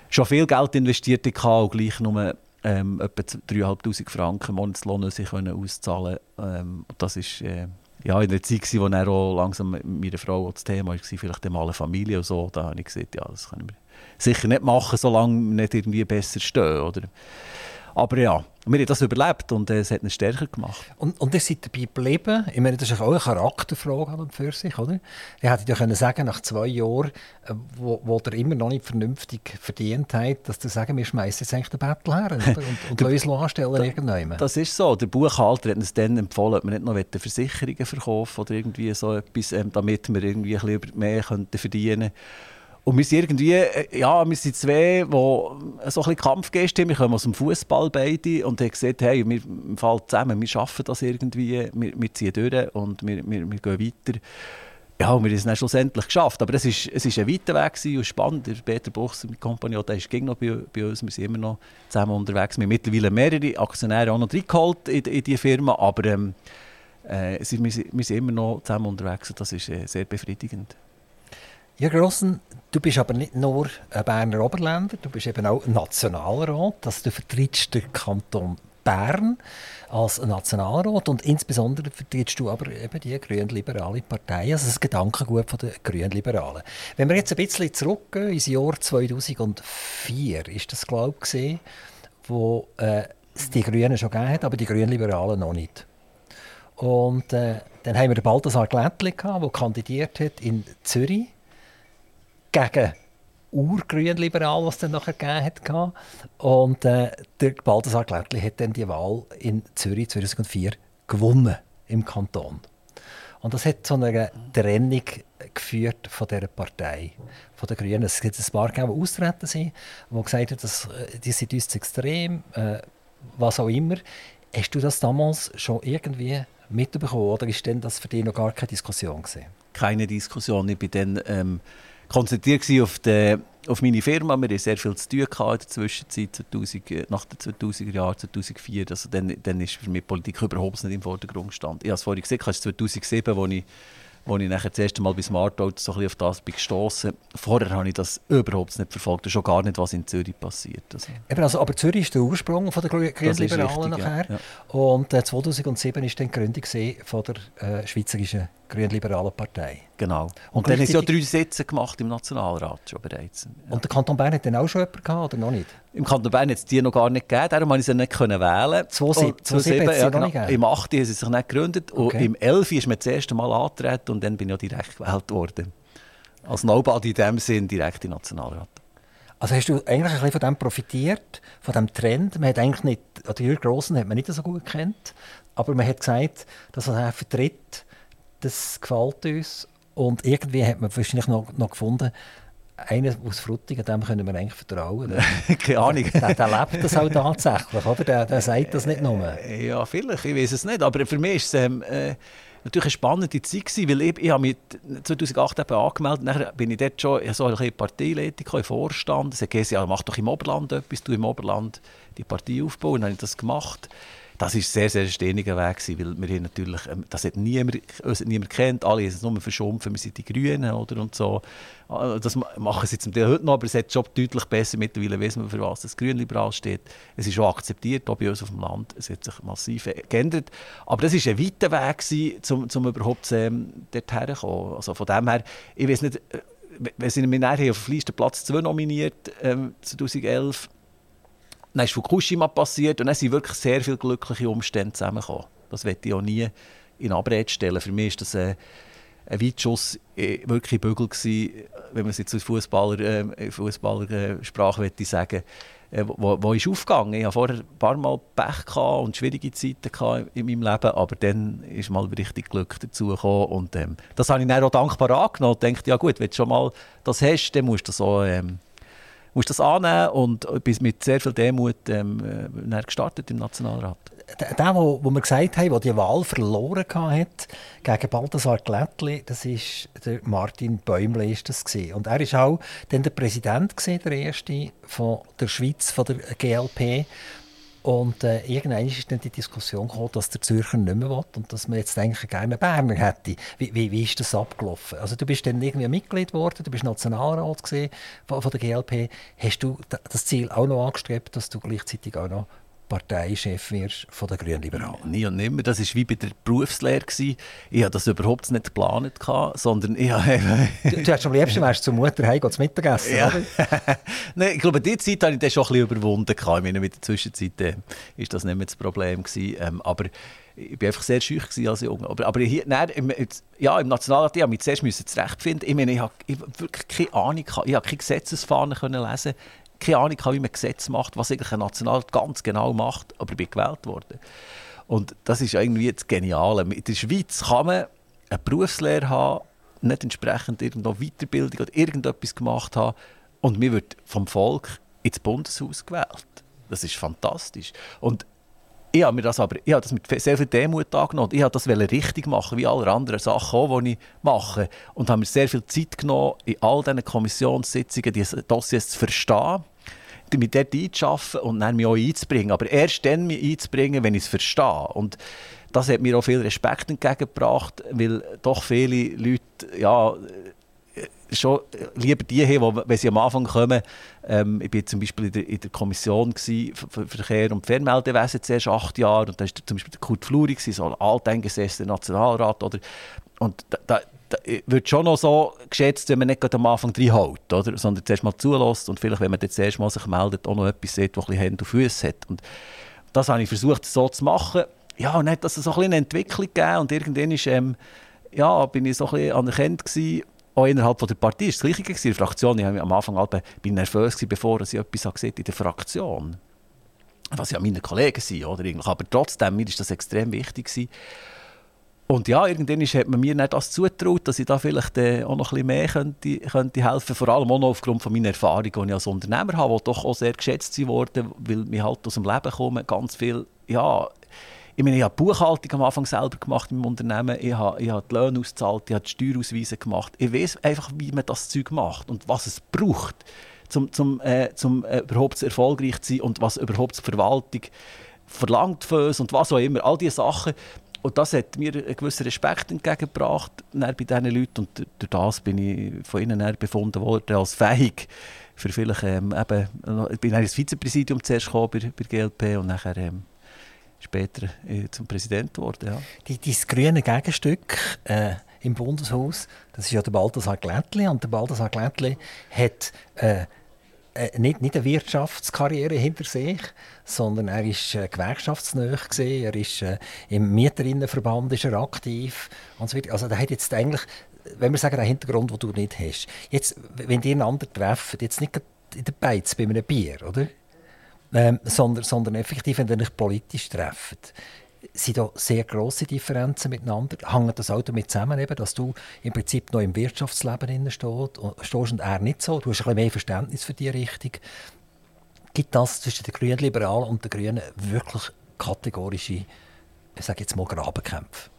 schon viel Geld investiert hatten und gleich nur ähm, etwa 3'500 Franken Monatslohn auszahlen ähm, Das ist... Äh, ja, in der Zeit, wo dann auch langsam mit meiner Frau das Thema war, vielleicht mal eine Familie und so, da habe ich gesagt, ja, das können wir sicher nicht machen, solange wir nicht irgendwie besser stehen. Oder? Aber ja, wir haben das überlebt und äh, es hat uns stärker gemacht. Und, und ihr seid dabei geblieben. Ich meine, das ist auch eine Charakterfrage an und für sich, oder? Ihr hättet ja können sagen, nach zwei Jahren, äh, wo, wo ihr immer noch nicht vernünftig verdient habt, dass ihr sagen, wir schmeißen jetzt eigentlich den Battle her und, und, und uns anstellen da, irgendwann. Das ist so. Der Buchhalter hat uns dann empfohlen, dass wir nicht noch Versicherungen verkaufen oder irgendwie so etwas, ähm, damit wir irgendwie ein bisschen mehr verdienen könnten. Und wir sind irgendwie, äh, ja, wir sind zwei, die so ein bisschen Kampfgäste haben. Wir kommen aus dem Fußball beide und haben gesagt, hey, wir fallen zusammen, wir schaffen das irgendwie, wir, wir ziehen durch und wir, wir, wir gehen weiter. Ja, und wir haben es dann schlussendlich geschafft. Aber es war es ist ein weiter Weg und spannend. Der Peter Buchs mit Compagnon, der ist noch bei, bei uns. Wir sind immer noch zusammen unterwegs. Wir haben mittlerweile mehrere Aktionäre auch noch reingeholt in, in diese Firma. Aber ähm, äh, wir, sind, wir sind immer noch zusammen unterwegs und das ist äh, sehr befriedigend. Jürgen Grossen, du bist aber nicht nur ein Berner Oberländer, du bist eben auch Nationalrat. Also du vertrittst den Kanton Bern als Nationalrat und insbesondere vertrittst du aber eben die grün-liberale Partei, also das Gedankengut der grün-liberalen. Wenn wir jetzt ein bisschen zurückgehen ins Jahr 2004, ist das glaube ich gesehen, wo äh, es die Grünen schon gegeben hat, aber die grün-liberalen noch nicht. Und äh, dann haben wir den Balthasar Glättli der kandidiert hat in Zürich gegen Urgrünliberal, was es dann nachher gegeben hat. Und äh, der Balthasar Glättli hat dann die Wahl in Zürich 2004 gewonnen im Kanton. Und das hat zu einer Trennung geführt von dieser Partei, von den Grünen. Es gibt ein paar, die austreten sind, die gesagt haben, äh, die sind uns zu extrem, äh, was auch immer. Hast du das damals schon irgendwie mitbekommen oder denn das für dich noch gar keine Diskussion gewesen? Keine Diskussion. Ich bin dann ähm, konzentriert auf, die, auf meine Firma. Wir hatten sehr viel zu tun in der Zwischenzeit, 2000, äh, nach den 2000er Jahren, 2004. Also dann, dann ist für mich Politik überhaupt nicht im Vordergrund gestanden. Ich habe es vorhin gesagt, es 2007, als ich wo ich nachher das erste Mal bei Smart Auto so auf das bin gestoßen. Vorher habe ich das überhaupt nicht verfolgt, schon gar nicht, was in Zürich passiert. Also. Eben also, aber Zürich ist der Ursprung von der Grünliberalen nachher. Ja, ja. Und äh, 2007 ist dann die Gründung von der äh, Schweizerischen grünliberalen Partei. Genau. Und, und dann haben sie ja drei Sitze gemacht im Nationalrat schon bereits. Ja. Und der Kanton Bern hat dann auch schon jemanden gehabt, oder noch nicht? Im Kanton Bern hat es die noch gar nicht gegeben, darum konnte ich sie nicht können wählen. 2007 hat ja, genau. Im 8. haben sie sich nicht gegründet okay. und im 11. ist mir das erste Mal angetreten und dann bin ich auch direkt gewählt worden. Als Nobody in dem Sinn direkt im Nationalrat. Also hast du eigentlich ein bisschen von dem profitiert, von dem Trend? Man hat eigentlich nicht, oder Jürgen Grossen hat man nicht so gut kennt, aber man hat gesagt, dass er vertritt, das gefällt uns. Und irgendwie hat man wahrscheinlich noch, noch gefunden, einer aus Fruttingen, dem können wir eigentlich vertrauen. Keine Ahnung. Der, der, lebt das auch tatsächlich, oder? Der, der sagt das nicht nur. Ja, vielleicht, ich weiß es nicht. Aber für mich ist es ähm, äh, natürlich eine spannende Zeit gewesen, weil ich, ich habe mich 2008 eben angemeldet, nachher bin ich dort schon so eine Parteileitung im Vorstand. Es hat gesagt, ja, mach doch im Oberland etwas, du im Oberland die Partei aufbauen. Dann habe ich das gemacht das war sehr, sehr steiniger Weg, gewesen, weil wir natürlich, ähm, das hat niemand, uns niemand kennt, alle es nur verschumpfen, wir sind die Grünen oder und so. Ah, das machen sie zum Teil heute noch, aber es hat schon deutlich besser mittlerweile, wissen wir, für was das Grünliberal steht. Es ist auch akzeptiert, auch bei uns auf dem Land, es hat sich massiv geändert. Aber das war ein weiter Weg, gewesen, um, um überhaupt ähm, dorthin zu kommen. Also von dem her, ich weiß nicht, äh, wenn sie mich nachher auf den Platz 2 nominiert, ähm, 2011, dann ist Fukushima passiert und dann sind wirklich sehr viele glückliche Umstände zusammengekommen. Das werde ich auch nie in Abrede stellen. Für mich war das äh, ein Weitschuss äh, wirklich Bügel gewesen, wenn man es jetzt aus Fußballer, äh, Fußballersprache äh, sagen äh, wo, wo ist aufgegangen. Ich hatte vorher ein paar Mal Pech und schwierige Zeiten in meinem Leben, aber dann ist mal richtig Glück dazugekommen und ähm, das habe ich dann auch dankbar angenommen und dachte, ja gut, wenn du schon mal das hast, dann musst du das auch ähm, musst das annehmen und bis mit sehr viel Demut ähm, äh, gestartet im Nationalrat. Der, der wo, wo wir gesagt haben, der die Wahl verloren hat gegen Balthasar Glättli, das ist der Martin Bäumle ist das und er ist auch dann der Präsident gewesen, der erste von der Schweiz von der GLP und äh, irgendwann ist dann die Diskussion gekommen, dass der Zürcher nicht mehr will und dass man jetzt eigentlich gerne Berner hätte. Wie, wie, wie ist das abgelaufen? Also du bist dann irgendwie Mitglied geworden, du bist Nationalrat von, von der GLP. Hast du das Ziel auch noch angestrebt, dass du gleichzeitig auch noch Parteichef wirst von den Grünliberalen? Nie und nimmer. Das war wie bei der Berufslehre. Ich hatte das überhaupt nicht geplant, sondern ich du, du hast am liebsten wärst zur Mutter heim zu Mittagessen, ja. Nein, ich glaube, diese Zeit habe ich das schon ein bisschen überwunden. Ich meine, in der Zwischenzeit äh, ist das nicht mehr das Problem. Gewesen. Ähm, aber ich war einfach sehr schüch als Junge. Aber, aber hier, nein, im, ja, im Nationalrat ich mich zuerst zurechtfinden. Ich meine, ich habe wirklich keine Ahnung, ich habe keine Gesetzesfahnen lesen keine Ahnung wie man Gesetze macht, was eigentlich ein Nationalrat ganz genau macht, aber ich bin gewählt worden. Und das ist irgendwie das Geniale. In der Schweiz kann man eine Berufslehre haben, nicht entsprechend irgendwo Weiterbildung oder irgendetwas gemacht haben und man wird vom Volk ins Bundeshaus gewählt. Das ist fantastisch. Und ich habe mir das aber ich habe das mit sehr viel Demut angenommen. Ich wollte das richtig machen, wie alle anderen Sachen auch, die ich mache. Und habe mir sehr viel Zeit genommen, in all diesen Kommissionssitzungen diese Dossiers zu verstehen, mich dort einzuschaffen und dann mich auch einzubringen. Aber erst dann mich einzubringen, wenn ich es verstehe. Und das hat mir auch viel Respekt entgegengebracht, weil doch viele Leute ja, schon lieber die haben, wenn sie am Anfang kommen. Ähm, ich war zum Beispiel in der, in der Kommission für Verkehr und Fernmeldewesen zuerst acht Jahre und da war zum Beispiel der Kurt Fluri, so ein alteingesessener Nationalrat. Oder, und da, da wird schon noch so geschätzt, wenn man nicht am Anfang reinhaut, oder? sondern zuerst mal zulässt und vielleicht, wenn man das erste Mal sich meldet, auch noch etwas sieht, das ein bisschen Hände und Füße hat. Und das habe ich versucht so zu machen. Ja, und dann hat das so ein bisschen eine Entwicklung gegeben und irgendwann ist, ähm, ja, bin ich so ein bisschen anerkannt gewesen auch innerhalb der Partei war das Gleiche. In der Fraktion, ich war am Anfang halt, bin nervös, gewesen, bevor ich etwas gesehen in der Fraktion. Was ja meine Kollegen sind, oder? Aber trotzdem, mir ist das extrem wichtig. Gewesen. Und ja, irgendwann hat man mir nicht das zugetraut, dass ich da vielleicht äh, auch noch ein bisschen mehr könnte, könnte helfen Vor allem auch noch aufgrund von meiner Erfahrung, die ich als Unternehmer habe, die doch auch sehr geschätzt worden, weil wir halt aus dem Leben kommen, ganz viel ja, ich meine, ich habe die Buchhaltung am Anfang selber gemacht im Unternehmen, ich habe, ich habe die Löhne ausgezahlt, ich habe die Steuerausweise gemacht. Ich weiß einfach, wie man das Zeug macht und was es braucht, um zum, äh, zum äh, überhaupt erfolgreich zu sein und was überhaupt die Verwaltung verlangt für uns und was auch immer. All diese Sachen. Und das hat mir einen gewissen Respekt entgegengebracht bei diesen Leuten. Und durch das bin ich von ihnen befunden worden als fähig für vielleicht ähm, eben, ich bin ins Vizepräsidium zuerst gekommen bei, bei GLP und nachher ähm, später äh, zum Präsident geworden. Ja. Die, grüne Gegenstück, äh, im Bundeshaus. Das ist ja der Balthasar Glättli. Und der Balthasar Glättli hat äh, äh, nicht, nicht eine Wirtschaftskarriere hinter sich, sondern er ist äh, gewerkschaftsnah Er ist äh, im Mieterinnenverband ist er aktiv und so weiter. Also der hat jetzt eigentlich, wenn wir sagen, den Hintergrund, den du nicht hast. Jetzt, wenn die einander treffen, jetzt nicht in der Beiz bei einem Bier, oder? Ähm, sondern, sondern effektiv, wenn ihr euch politisch trefft sind da sehr große Differenzen miteinander. Hängt das auch damit zusammen, eben, dass du im Prinzip noch im Wirtschaftsleben stehst und er nicht so? Du hast ein bisschen mehr Verständnis für diese Richtung. Gibt das zwischen den Grünen Liberalen und den Grünen wirklich kategorische, ich sage jetzt mal, Grabenkämpfe?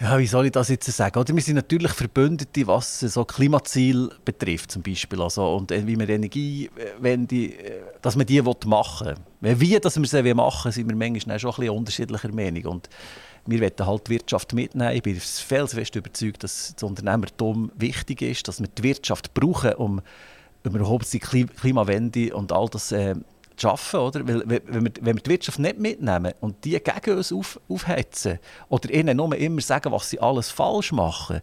Ja, wie soll ich das jetzt sagen? Oder wir sind natürlich Verbündete, was so Klimaziel betrifft zum Beispiel. Also, und äh, wie wir Energiewende, äh, dass man die machen will. Wie dass wir sie machen sind wir manchmal schon ein bisschen unterschiedlicher Meinung. Und wir wollen halt die Wirtschaft mitnehmen. Ich bin felsenfest überzeugt, dass das Unternehmertum wichtig ist, dass wir die Wirtschaft brauchen, um überhaupt die Klimawende und all das äh, zu arbeiten. Oder? Weil, wenn, wir, wenn wir die Wirtschaft nicht mitnehmen und die gegen uns auf, aufhetzen oder ihnen nur immer sagen, was sie alles falsch machen,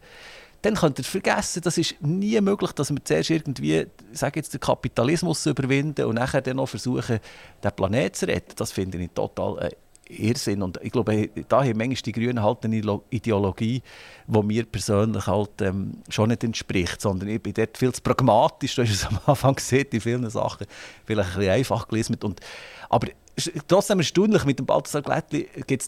dann könnt ihr vergessen, das ist nie möglich, dass wir zuerst irgendwie, sage jetzt, den Kapitalismus überwinden und nachher dann noch versuchen, den Planeten zu retten. Das finde ich total äh, Irrsinn. Und ich glaube, da haben manchmal die Grünen halt eine Ideologie, die mir persönlich halt ähm, schon nicht entspricht, sondern ich bin dort viel zu pragmatisch. Du hast es am Anfang gesehen, in vielen Sachen vielleicht ein bisschen einfach gelesen. Und, aber trotzdem erstaunlich, mit dem Balthasar Glättli gibt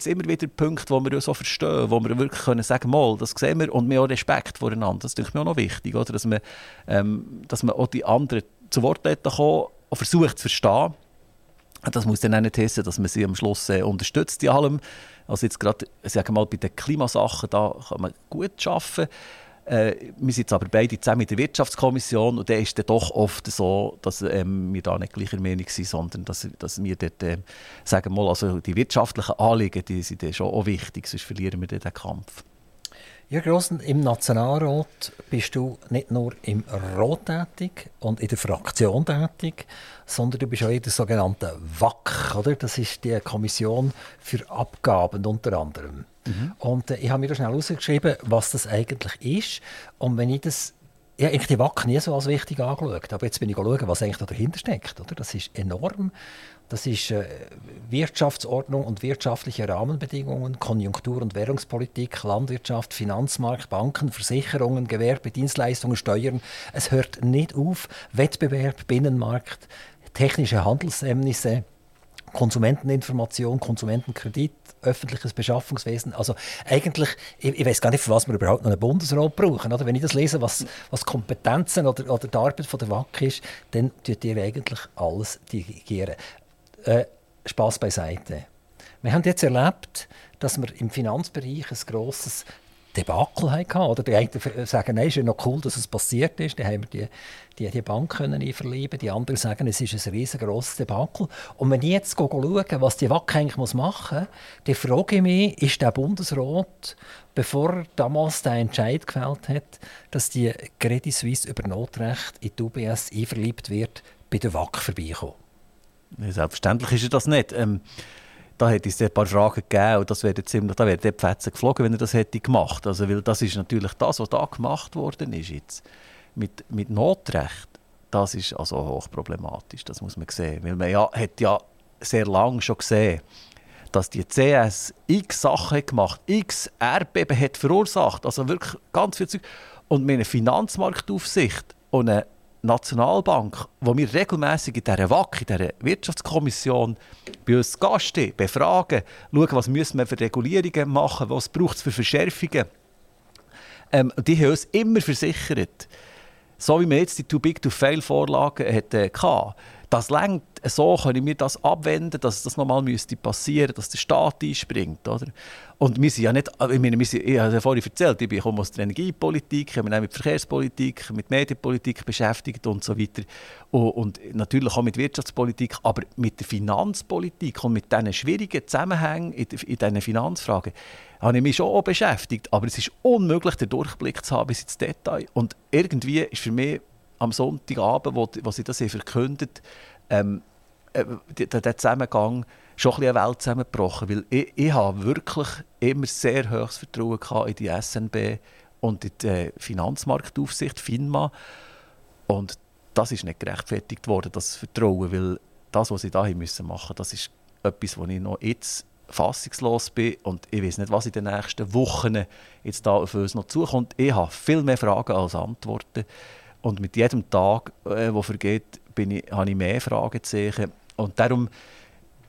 es immer wieder Punkte, wo wir so verstehen, wo wir wirklich können sagen können, das sehen wir und wir auch Respekt voreinander. Das ist mir auch noch wichtig, oder? Dass, man, ähm, dass man auch die anderen zu Wort kommen und versucht zu verstehen das muss dann auch nicht heißen, dass man sie am Schluss äh, unterstützt in allem. Also jetzt gerade, sagen mal, bei den Klimasachen, da kann man gut arbeiten. Äh, wir sind aber beide zusammen in der Wirtschaftskommission und da ist es doch oft so, dass ähm, wir da nicht gleicher Meinung sind, sondern dass, dass wir dort, äh, sagen mal, also die wirtschaftlichen Anliegen, die sind schon auch wichtig, sonst verlieren wir den Kampf. Ja, Grossen, im Nationalrat bist du nicht nur im Rot tätig und in der Fraktion tätig, sondern du bist auch in der sogenannten WAC, oder? Das ist die Kommission für Abgaben unter anderem. Mhm. Und äh, ich habe mir da schnell herausgeschrieben, was das eigentlich ist. Und wenn ich das ich habe die WAC nie so als wichtig angeschaut, aber jetzt bin ich schauen, was eigentlich dahinter steckt. Oder? Das ist enorm. Das ist äh, Wirtschaftsordnung und wirtschaftliche Rahmenbedingungen, Konjunktur- und Währungspolitik, Landwirtschaft, Finanzmarkt, Banken, Versicherungen, Gewerbe, Dienstleistungen, Steuern. Es hört nicht auf. Wettbewerb, Binnenmarkt, technische Handelshemmnisse, Konsumenteninformation, Konsumentenkredit, öffentliches Beschaffungswesen. Also eigentlich, ich, ich weiß gar nicht, für was wir überhaupt noch einen Bundesrat brauchen. Oder wenn ich das lese, was, was Kompetenzen oder, oder die Arbeit von der WAC ist, dann tut ihr eigentlich alles dirigieren äh, Spaß beiseite. Wir haben jetzt erlebt, dass wir im Finanzbereich ein grosses Debakel hatten. Oder die einen sagen, es ist ja noch cool, dass es passiert ist. Dann haben wir die, die, die Bank können verlieben. Die anderen sagen, es ist ein riesengroßes Debakel. Und wenn ich jetzt schaue, was die WAC eigentlich machen muss, dann frage ich mich, ist der Bundesrat, bevor er damals den Entscheid gefällt hat, dass die Credit Suisse über Notrecht in die UBS einverliebt wird, bei der WAC vorbeikommen? Selbstverständlich ist er das nicht. Ähm, da hätte es ein paar Fragen gegeben und das wäre ziemlich, da wäre der Pfätze geflogen, wenn er das hätte gemacht. Also, weil das ist natürlich das, was da gemacht worden ist jetzt. Mit, mit Notrecht, das ist also hochproblematisch, das muss man sehen. Weil man ja, hat ja sehr lange schon gesehen, dass die CS x Sachen gemacht x Erdbeben hat verursacht, also wirklich ganz viel Zeug. Und mit einer Finanzmarktaufsicht und eine Nationalbank, wo wir regelmäßig in dieser WAC, in dieser Wirtschaftskommission, bei uns Gasten befragen, schauen, was müssen wir für Regulierungen machen, was braucht es für Verschärfungen. Ähm, die haben uns immer versichert, so wie wir jetzt die Too-Big-to-Fail-Vorlagen hatten, das längt, so können wir das abwenden, dass das nochmal müsste passieren, dass der Staat einspringt. Oder? Und wir sind ja nicht, ich meine, wir sind, ich habe ja vorhin erzählt, ich komme aus der Energiepolitik, ich habe mich mit Verkehrspolitik, mit Medienpolitik beschäftigt und so weiter. Und, und, natürlich auch mit Wirtschaftspolitik, aber mit der Finanzpolitik und mit diesen schwierigen Zusammenhängen in, in diesen Finanzfragen habe ich mich schon auch beschäftigt. Aber es ist unmöglich, den Durchblick zu haben bis ins Detail. Und irgendwie ist für mich am Sonntagabend, wo, wo sie das verkündet ähm, äh, der, der Zusammengang schon ein bisschen eine Welt zusammengebrochen, weil ich, ich habe wirklich immer sehr hohes Vertrauen in die SNB und in die äh, Finanzmarktaufsicht, FINMA. Und das ist nicht gerechtfertigt worden, das Vertrauen, weil das, was sie da machen müssen das ist etwas, wo ich noch jetzt fassungslos bin und ich weiß nicht, was in den nächsten Wochen jetzt da auf uns noch zukommt. Ich habe viel mehr Fragen als Antworten und mit jedem Tag, der äh, vergeht, bin ich, habe ich mehr Fragezeichen und darum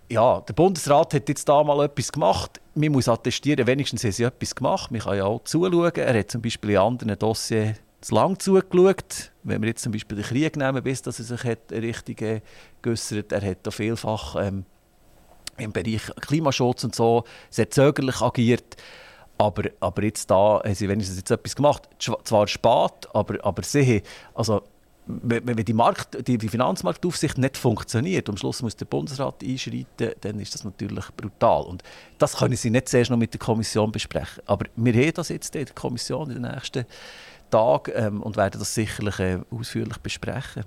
ja, der Bundesrat hat jetzt da mal etwas gemacht. Man muss attestieren, wenigstens haben sie etwas gemacht. Man kann ja auch zuschauen. Er hat zum Beispiel in anderen Dossiers zu lang zugeschaut. Wenn wir jetzt zum Beispiel den Krieg nehmen, bis dass er sich hat richtig äh, geäussert Er hat da vielfach ähm, im Bereich Klimaschutz und so sehr zögerlich agiert. Aber, aber jetzt da haben sie wenigstens jetzt etwas gemacht. Zwar spät, aber, aber sie also wenn die, Markt, die, die, Finanzmarktaufsicht nicht funktioniert, am Schluss muss der Bundesrat einschreiten, dann ist das natürlich brutal. Und das können Sie nicht zuerst noch mit der Kommission besprechen. Aber wir haben das jetzt in der Kommission in den nächsten Tagen ähm, und werden das sicherlich äh, ausführlich besprechen.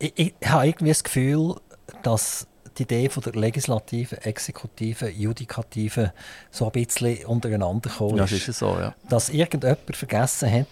Ich, ich habe irgendwie das Gefühl, dass die Idee von der Legislative, Exekutive, Judikative so ein bisschen untereinander gekommen ist. Ja, ist so, ja. Dass irgendjemand vergessen hat,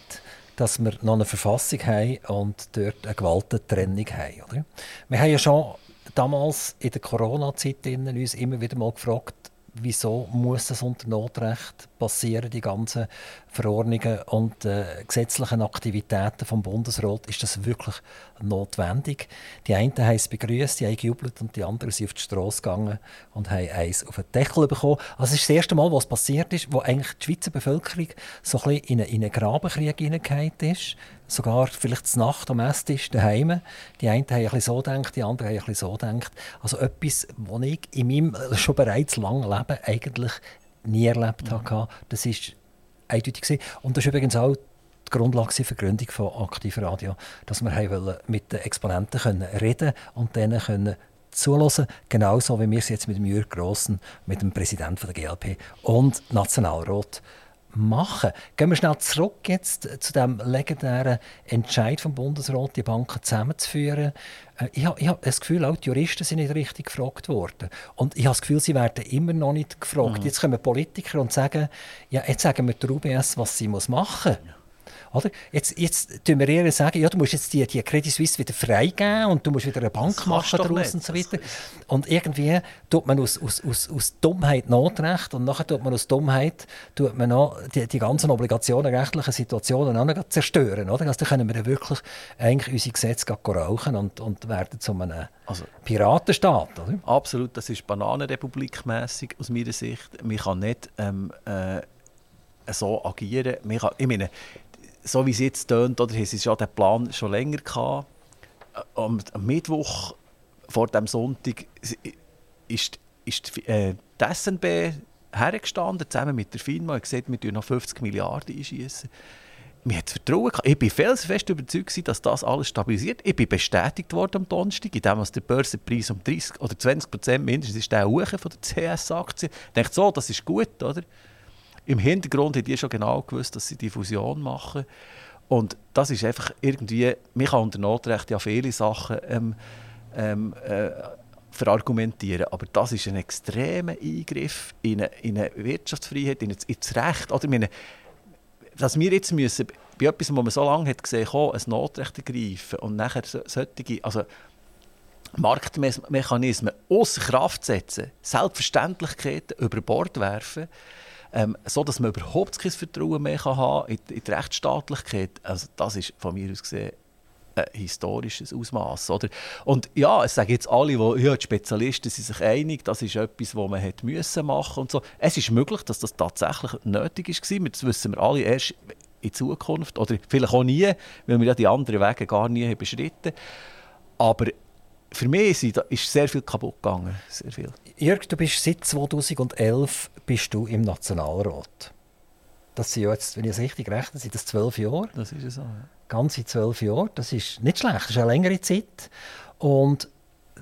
dass wir noch eine Verfassung haben und dort eine Gewaltentrennung haben. Oder? Wir haben ja schon damals in der Corona-Zeit uns immer wieder mal gefragt, wieso muss es unter Notrecht passieren, die ganzen Verordnungen und äh, gesetzlichen Aktivitäten vom Bundesrat, ist das wirklich notwendig? Die einen haben es begrüßt, die haben gejubelt und die anderen sind auf die Straße gegangen und haben eins auf den Deckel bekommen. Also es ist das erste Mal, was passiert ist, wo eigentlich die Schweizer Bevölkerung so ein bisschen in einen, in einen Grabenkrieg hineingehauen ist sogar vielleicht zur Nacht am Esstisch daheim. Die einen haben ein bisschen so gedacht, die anderen haben ein bisschen so gedacht. Also etwas, was ich in meinem schon bereits langen Leben eigentlich nie erlebt mhm. habe. Das ist eindeutig. Und das ist übrigens auch die Grundlage für die Gründung von Aktivradio, dass wir mit den Exponenten können reden und denen können zulassen, genauso wie wir es jetzt mit dem Jürg Grossen, mit dem Präsidenten der GLP und Nationalrat machen. Gehen wir schnell zurück jetzt zu dem legendären Entscheid vom Bundesrat, die Banken zusammenzuführen. Äh, ich habe, ich habe das Gefühl, auch die Juristen sind nicht richtig gefragt worden. Und ich habe das Gefühl, sie werden immer noch nicht gefragt. Mhm. Jetzt kommen Politiker und sagen, ja, jetzt sagen wir der UBS, was sie machen muss. Oder? Jetzt, jetzt tun wir eher sagen, ja, du musst jetzt die, die Credit Suisse wieder freigeben und du musst wieder eine Bank das machen daraus und so weiter. Und irgendwie tut man aus, aus, aus, aus Dummheit Notrecht und nachher tut man aus Dummheit tut man noch die, die ganzen obligationenrechtlichen Situationen auch noch zerstören. Oder? Also, dann können wir dann wirklich eigentlich unsere Gesetze rauchen und, und werden zu einem also, Piratenstaat. Oder? Absolut, das ist Bananenrepublik-mässig aus meiner Sicht. Man kann nicht ähm, äh, so agieren. Man kann, ich meine, so wie es jetzt tönt, oder haben sie schon den Plan schon länger gehabt. Am, am Mittwoch vor dem Sonntag ist, ist äh, die SNB hergestanden, zusammen mit der FINMA, und gesagt, wir noch 50 Milliarden einschießen. Mir hat Vertrauen gehabt. Ich bin felsenfest überzeugt, dass das alles stabilisiert. Ich bin bestätigt worden am Donnerstag, indem der Börsenpreis um 30 oder 20 Prozent mindestens ist der Hohe von der CS-Aktie. Ich dachte so, das ist gut, oder? Im Hintergrund haben die schon genau gewusst, dass sie die Fusion machen. Und das ist einfach irgendwie, man kann unter Notrecht ja viele Sachen ähm, ähm, äh, verargumentieren, aber das ist ein extremer Eingriff in eine, in eine Wirtschaftsfreiheit, in, das Recht. Oder meine, dass wir jetzt müssen, bei etwas, wo man so lange hat gesehen hat, ein Notrecht ergreifen und nachher solche, also Marktmechanismen außer Kraft setzen, Selbstverständlichkeiten über Bord werfen, ähm, so dass man überhaupt kein Vertrauen mehr kann haben in, in die Rechtsstaatlichkeit. Also das ist von mir aus gesehen ein historisches Ausmaß. Oder? Und ja, es sagen jetzt alle, wo, ja, die Spezialisten sind sich einig, das ist etwas, was man hätte müssen machen und so. Es ist möglich, dass das tatsächlich nötig war. Das wissen wir alle erst in Zukunft oder vielleicht auch nie, weil wir ja die anderen Wege gar nie beschritten Aber für mich ist sehr viel kaputt gegangen. Sehr viel. Jörg, du bist seit 2011 bist du im Nationalrat. Das sind jetzt, wenn ich es richtig rechne, sind das zwölf Jahre. Das ist so, ja. Ganze zwölf Jahre. Das ist nicht schlecht, das ist eine längere Zeit. Und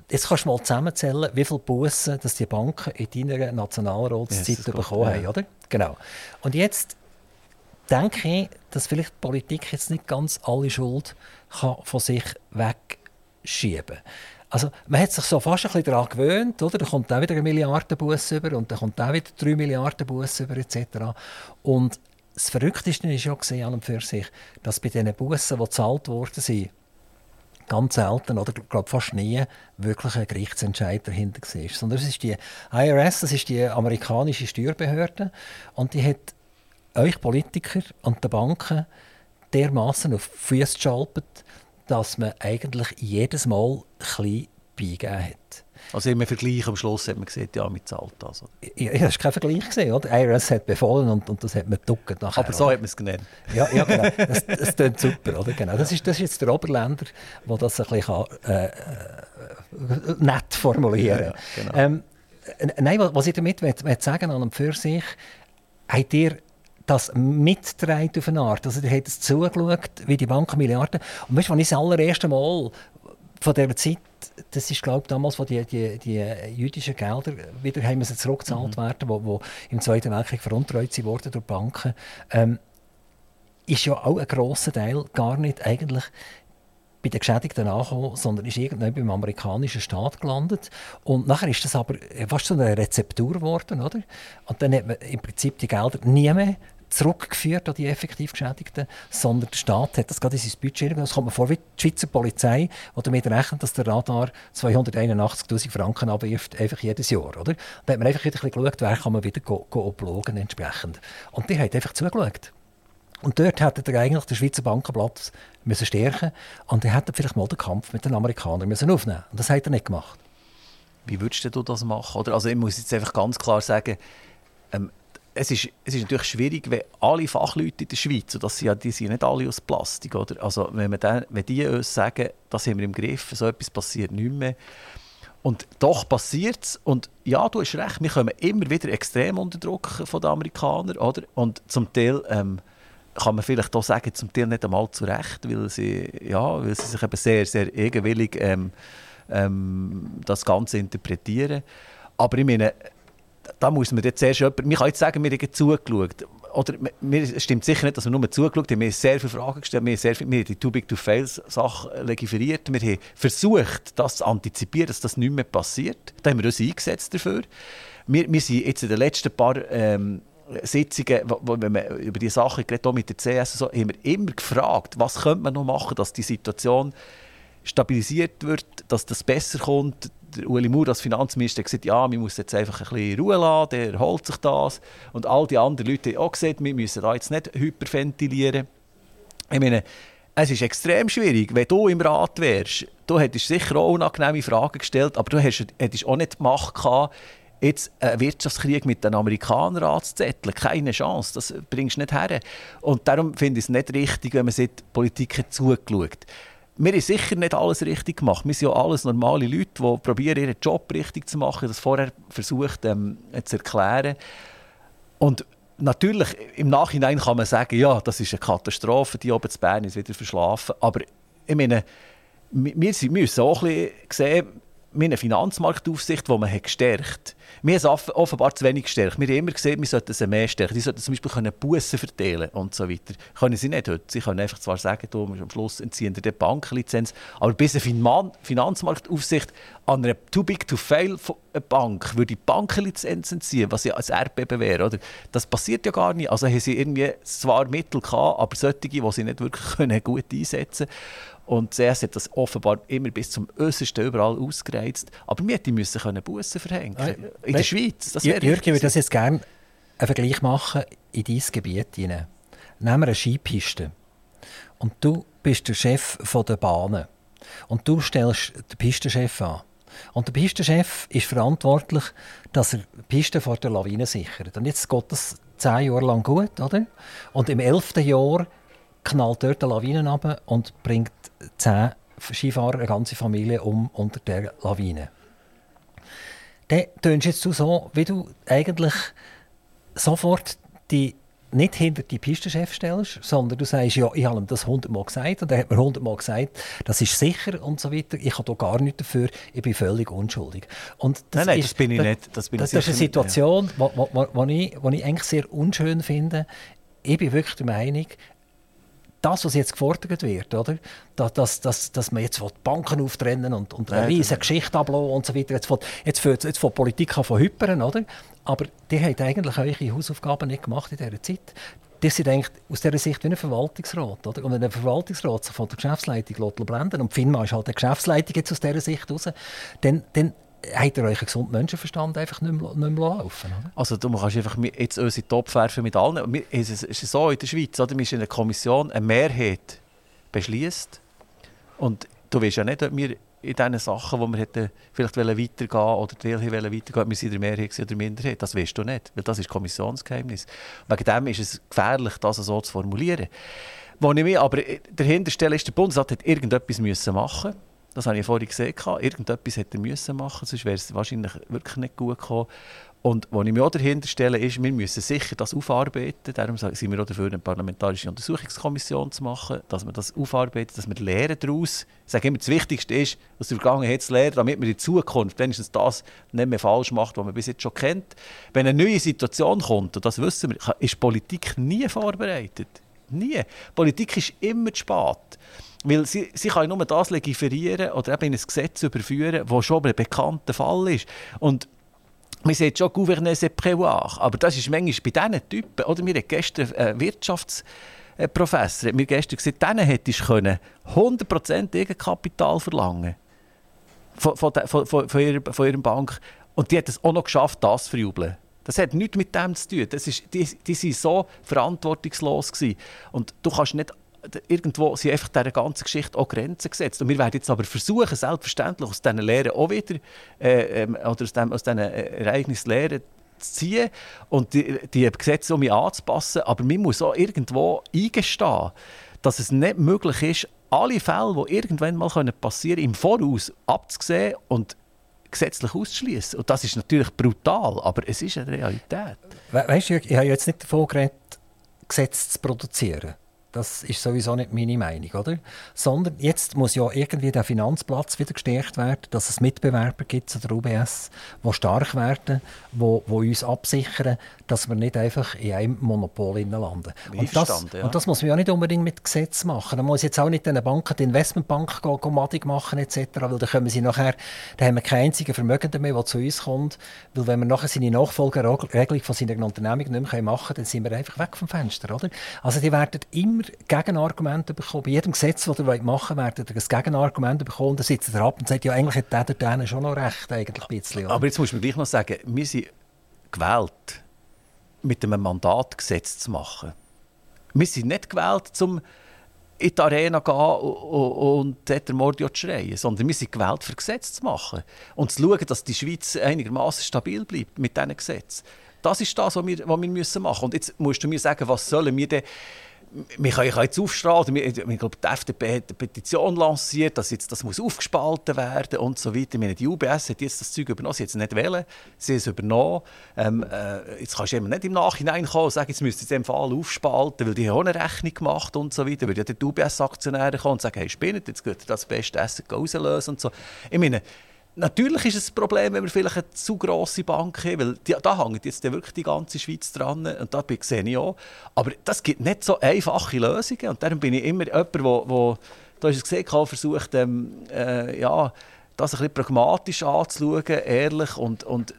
jetzt kannst du mal zusammenzählen, wie viele Bussen die Banken in deiner Nationalratszeit ja, bekommen haben, oder? Genau. Und jetzt denke ich, dass vielleicht die Politik jetzt nicht ganz alle Schuld kann von sich wegschieben kann. Also man hat sich so fast ein bisschen daran gewöhnt, oder? Da kommt auch wieder eine Milliardenbus über und dann kommt auch wieder drei Milliarden Bus über etc. Und das Verrückteste war ja gesehen an und für sich, dass bei diesen Bussen, die gezahlt worden sind, ganz selten oder glaube fast nie wirklich ein Gerichtsentscheid dahinter war. Sondern es ist die IRS, das ist die amerikanische Steuerbehörde und die hat euch Politiker und die Banken dermaßen auf die Füße geschaltet, dass man eigentlich jedes Mal ein bisschen hat. Also im Vergleich am Schluss hat man gesehen, ja, mit zahlt das. Ja, das war kein Vergleich. Gesehen, oder? IRS hat befohlen und, und das hat man geduckt. Aber so oder? hat man es genannt. Ja, ja genau. Das, das klingt super. Oder? Genau. Das, ist, das ist jetzt der Oberländer, der das ein bisschen äh, äh nett formulieren kann. Ja, genau. ähm, nein, was ich damit will, will sagen an und für sich, habt ihr das mitgetragen auf eine Art. Also, ihr habt es zugeschaut, wie die Banken Milliarden. Und weißt du, als ich das allererste Mal von dieser Zeit, das ist glaube ich damals, wo die, die, die jüdischen Gelder wieder haben sie zurückgezahlt mhm. werden, wo, wo im Zweiten Weltkrieg veruntreut wurden durch Banken, ähm, ist ja auch ein grosser Teil gar nicht eigentlich bei den Geschädigten angekommen, sondern ist irgendwann beim amerikanischen Staat gelandet. Und nachher ist das aber fast so eine Rezeptur geworden, oder? Und dann hat man im Prinzip die Gelder nie mehr zurückgeführt an die effektiv Geschädigten, sondern der Staat hat das gerade in sein Budget Das kommt mir vor wie die Schweizer Polizei, die damit rechnet, dass der Radar 281'000 Franken abwirft, einfach jedes Jahr. Oder? Da hat man einfach wieder ein geschaut, wer kann man wieder go oblogen entsprechend. Und die hat einfach zugeschaut. Und dort hätte er eigentlich den Schweizer Bankenplatz müssen stärken und er hätte vielleicht mal den Kampf mit den Amerikanern müssen aufnehmen Und das hat er nicht gemacht. Wie würdest du das machen? Oder? Also ich muss jetzt einfach ganz klar sagen, ähm, es, ist, es ist natürlich schwierig, wenn alle Fachleute in der Schweiz, und das sind ja, die sind nicht alle aus Plastik, oder? Also wenn, dann, wenn die uns sagen, das haben wir im Griff, so etwas passiert nicht mehr, und doch passiert es. Und ja, du hast recht, wir kommen immer wieder extrem unter Druck von den Amerikanern. Oder? Und zum Teil ähm, kann man vielleicht auch sagen, zum Teil nicht einmal zu Recht, weil sie, ja, weil sie sich eben sehr, sehr eigenwillig ähm, ähm, das Ganze interpretieren. Aber ich meine, da muss man jetzt zuerst jemand, man kann jetzt sagen, wir haben zugeschaut. Oder es stimmt sicher nicht, dass wir nur zugeschaut haben. Wir haben sehr viele Fragen gestellt, wir haben, sehr viel, wir haben die Too Big to Fail-Sache legiferiert. Wir haben versucht, das zu antizipieren, dass das nicht mehr passiert. Da haben wir uns eingesetzt dafür. Wir, wir sind jetzt in den letzten paar ähm, Sitzungen, wo, wo, wenn wir über diese Sachen geredet mit der CS, so, haben wir immer gefragt, was könnte man noch machen, dass die Situation stabilisiert wird, dass das besser kommt. Ueli Maurer als Finanzminister hat gesagt, ja, man muss jetzt einfach ein bisschen Ruhe lassen, der erholt sich das. Und all die anderen Leute haben auch gesagt, wir müssen da jetzt nicht hyperventilieren. Ich meine, es ist extrem schwierig, wenn du im Rat wärst. Du hättest sicher auch unangenehme Fragen gestellt, aber du hättest auch nicht die Macht gehabt, jetzt einen Wirtschaftskrieg mit den Amerikanern anzuzetteln. Keine Chance, das bringst du nicht her. Und darum finde ich es nicht richtig, wenn man sich die Politik zugeschaut wir haben sicher nicht alles richtig gemacht. Wir sind ja alles normale Leute, die probieren, ihren Job richtig zu machen, das vorher versucht ähm, zu erklären. Und natürlich, im Nachhinein kann man sagen, ja, das ist eine Katastrophe, die oben zu Bern ist wieder verschlafen. Aber ich meine, wir, wir müssen auch ein bisschen sehen, eine Finanzmarktaufsicht, die man gestärkt hat. Wir haben offenbar zu wenig gestärkt. Wir haben immer gesehen, wir sollten sie mehr stärken. Sie sollten zum Beispiel Bussen verteilen und so weiter. Können sie nicht heute. Sie können einfach zwar sagen, du, am Schluss entziehen die Banklizenz, aber bis eine Finanzmarktaufsicht an einer too big to fail Bank würde die Bankenlizenz entziehen, was ja als Erdbeben wäre, oder? Das passiert ja gar nicht. Also haben sie irgendwie zwar Mittel gehabt, aber solche, die sie nicht wirklich können, gut einsetzen können. Und CS hat das offenbar immer bis zum Äußersten überall ausgereizt. Aber wir hätten müssen Bussen verhängen In der Schweiz. Das Jürgen, ich würde das jetzt gerne einen Vergleich machen in dein Gebiet hinein. Nehmen wir eine Skipiste. Und du bist der Chef der Bahnen. Und du stellst den Pistenchef an. Und der Pistenchef ist verantwortlich, dass er die Piste vor der Lawine sichert. Und jetzt geht das zehn Jahre lang gut, oder? Und im elften Jahr knallt dort eine Lawine ab und bringt zehn Skifahrer, eine ganze Familie um unter der Lawine. Dann tönst jetzt du so, wie du eigentlich sofort die nicht hinter die Pistenchef stellst, sondern du sagst, ja, ich habe ihm das hundertmal gesagt und er hat mir hundertmal gesagt, das ist sicher und so weiter. Ich habe da gar nichts dafür, ich bin völlig unschuldig. Und das nein, nein, ist, das bin ich nicht. Das, bin das, das ist eine Situation, die ja. ich eigentlich sehr unschön finde. Ich bin wirklich der Meinung, das, was jetzt gefordert wird, oder? Dass, dass, dass, dass man jetzt die Banken auftrennen und, und eine riesige Geschichte ablassen und so weiter. Jetzt fängt, jetzt fängt, jetzt fängt Politik von hypern, oder? Aber die habt eigentlich eure Hausaufgaben nicht gemacht in dieser Zeit. Die sind eigentlich aus dieser Sicht wie ein Verwaltungsrat. Oder? Und wenn der Verwaltungsrat sich von der Geschäftsleitung blenden und FINMA ist halt eine Geschäftsleitung jetzt aus dieser Sicht raus, dann, dann habt ihr euch gesunden Menschenverstand einfach nicht mehr, nicht laufen? Also du kannst einfach jetzt unsere Topf werfen mit allen. Es ist so in der Schweiz, oder? wir sind in einer Kommission, eine Mehrheit beschließt und du weißt ja nicht, ob wir in diesen Sachen, wo wir hätten vielleicht weitergehen oder Teil weitergehen, wir sind der Mehrheit oder der Minderheit. Das weißt du nicht, weil das ist Kommissionsgeheimnis. Wegen dem ist es gefährlich, das so zu formulieren. Wo ich mich aber dahinter stelle, ist, der Bundesrat hat irgendetwas müssen machen das habe ich vorhin gesehen. Irgendetwas hätte er müssen sonst wäre es wahrscheinlich wirklich nicht gut gekommen. Und was ich mir auch dahinter stelle, ist, wir müssen sicher das aufarbeiten. Darum sind wir auch dafür, eine parlamentarische Untersuchungskommission zu machen, dass wir das aufarbeiten, dass wir lernen daraus. Ich sage immer, das Wichtigste ist, aus der Vergangenheit zu lernen, damit man in Zukunft wenigstens das nicht mehr falsch macht, was man bis jetzt schon kennt. Wenn eine neue Situation kommt, und das wissen wir, ist Politik nie vorbereitet. Nie. Politik ist immer zu spät. Weil sie, sie kann nur das legiferieren oder eben in ein Gesetz überführen, das schon ein bekannter Fall ist. Und man sagt schon «gouverner c'est prévoir», aber das ist manchmal bei diesen Typen, oder wir hatten gestern einen Wirtschaftsprofessor, hat mir gestern gesagt, denen hättest du 100% Eigenkapital verlangen von, von, von, von, ihrer, von ihrer Bank. Und die hat es auch noch geschafft, das zu verjubeln. Das hat nichts mit dem zu tun. Das ist, die, die waren so verantwortungslos. Gewesen. Und du kannst nicht irgendwo sind einfach dieser ganzen Geschichte auch Grenzen gesetzt. Und wir werden jetzt aber versuchen, selbstverständlich aus diesen Lehren auch wieder, äh, ähm, oder aus, dem, aus diesen äh, Ereignissen Lehren zu ziehen und die, die Gesetze um anzupassen. Aber man muss auch irgendwo eingestehen, dass es nicht möglich ist, alle Fälle, die irgendwann mal passieren können, im Voraus abzusehen und gesetzlich auszuschließen. Und das ist natürlich brutal, aber es ist eine Realität. We weißt du, ich habe jetzt nicht davon geredet, Gesetze zu produzieren. Das ist sowieso nicht meine Meinung, oder? Sondern jetzt muss ja irgendwie der Finanzplatz wieder gestärkt werden, dass es Mitbewerber gibt zu der UBS, die stark werden, die, uns absichern, dass wir nicht einfach in einem Monopol landen. Und das, ja. und das muss man ja nicht unbedingt mit Gesetz machen. Man muss jetzt auch nicht den Banken, die Investmentbank Madig machen etc., weil dann können sie nachher, dann haben wir keinen einzigen Vermögenden mehr, der zu uns kommt, weil wenn wir nachher seine Nachfolgeregelung von seiner Unternehmung nicht mehr machen können, dann sind wir einfach weg vom Fenster, oder? Also die werden immer immer Gegenargumente bekommen. Bei jedem Gesetz, das ihr machen wollt, werdet ihr ein Gegenargument bekommen. Dann sitzt ihr ab und sagt, ja, eigentlich hat der denen schon noch recht. Eigentlich ein bisschen, Aber jetzt muss man gleich noch sagen, wir sind gewählt, mit einem Mandat Gesetz zu machen. Wir sind nicht gewählt, um in die Arena zu gehen und dort Mordio zu schreien, sondern wir sind gewählt, für Gesetze zu machen und zu schauen, dass die Schweiz einigermaßen stabil bleibt mit diesen Gesetzen. Das ist das, was wir, was wir müssen machen müssen. Und jetzt musst du mir sagen, was sollen wir denn wir können jetzt aufstrahlen, ich glaube, die FDP hat eine Petition lanciert, dass jetzt das muss aufgespalten werden und so weiter. Meine, die UBS hat jetzt das Zeug übernommen, sie hat es nicht wählen, sie hat es übernommen. Ähm, äh, jetzt kannst du eben nicht im Nachhinein kommen und sagen, jetzt müsst ihr dem Fall aufspalten, weil die haben eine Rechnung gemacht und so weiter. Weil ja die UBS-Aktionäre kommen und sagen, hey, spinnet, jetzt geht das beste Essen rauslösen und so. Ich meine, Natürlich ist es ein Problem, wenn wir vielleicht eine zu grosse Bank haben, weil die, da hängt jetzt wirklich die ganze Schweiz dran und da sehe ich auch. Aber das gibt nicht so einfache Lösungen und darum bin ich immer jemand, der, wo, da ist es gesehen, versucht, ähm, äh, ja, das ein bisschen pragmatisch anzuschauen, ehrlich und, und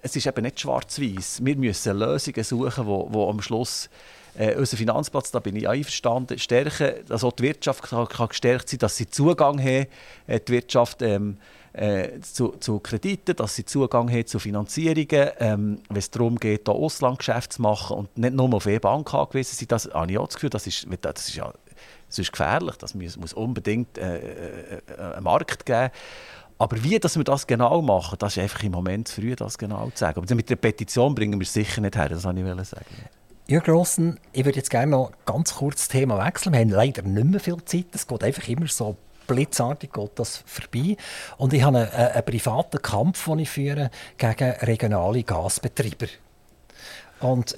es ist eben nicht schwarz-weiß. Wir müssen Lösungen suchen, wo, wo am Schluss äh, unser Finanzplatz, da bin ich einverstanden, stärken, dass auch die Wirtschaft kann, kann gestärkt sein, dass sie Zugang haben, äh, die Wirtschaft ähm, äh, zu, zu, Krediten, dass sie Zugang haben zu Finanzierungen, ähm, wenn es darum geht, Auslandgeschäfte zu machen und nicht nur auf E-Bank angewiesen sind. Das habe ich auch das Gefühl, das ist, das ist, ja, das ist gefährlich. Das muss, muss unbedingt äh, äh, einen Markt geben. Aber wie dass wir das genau machen, das ist einfach im Moment zu früh, das genau zu sagen. Aber mit der Petition bringen wir es sicher nicht her, das wollte ich sagen. Jürgen Grossen, ich würde jetzt gerne noch ganz kurz das Thema wechseln. Wir haben leider nicht mehr viel Zeit. Es geht einfach immer so blitzartig geht das vorbei. Und ich habe einen, einen privaten Kampf, den ich führe gegen regionale Gasbetreiber. Und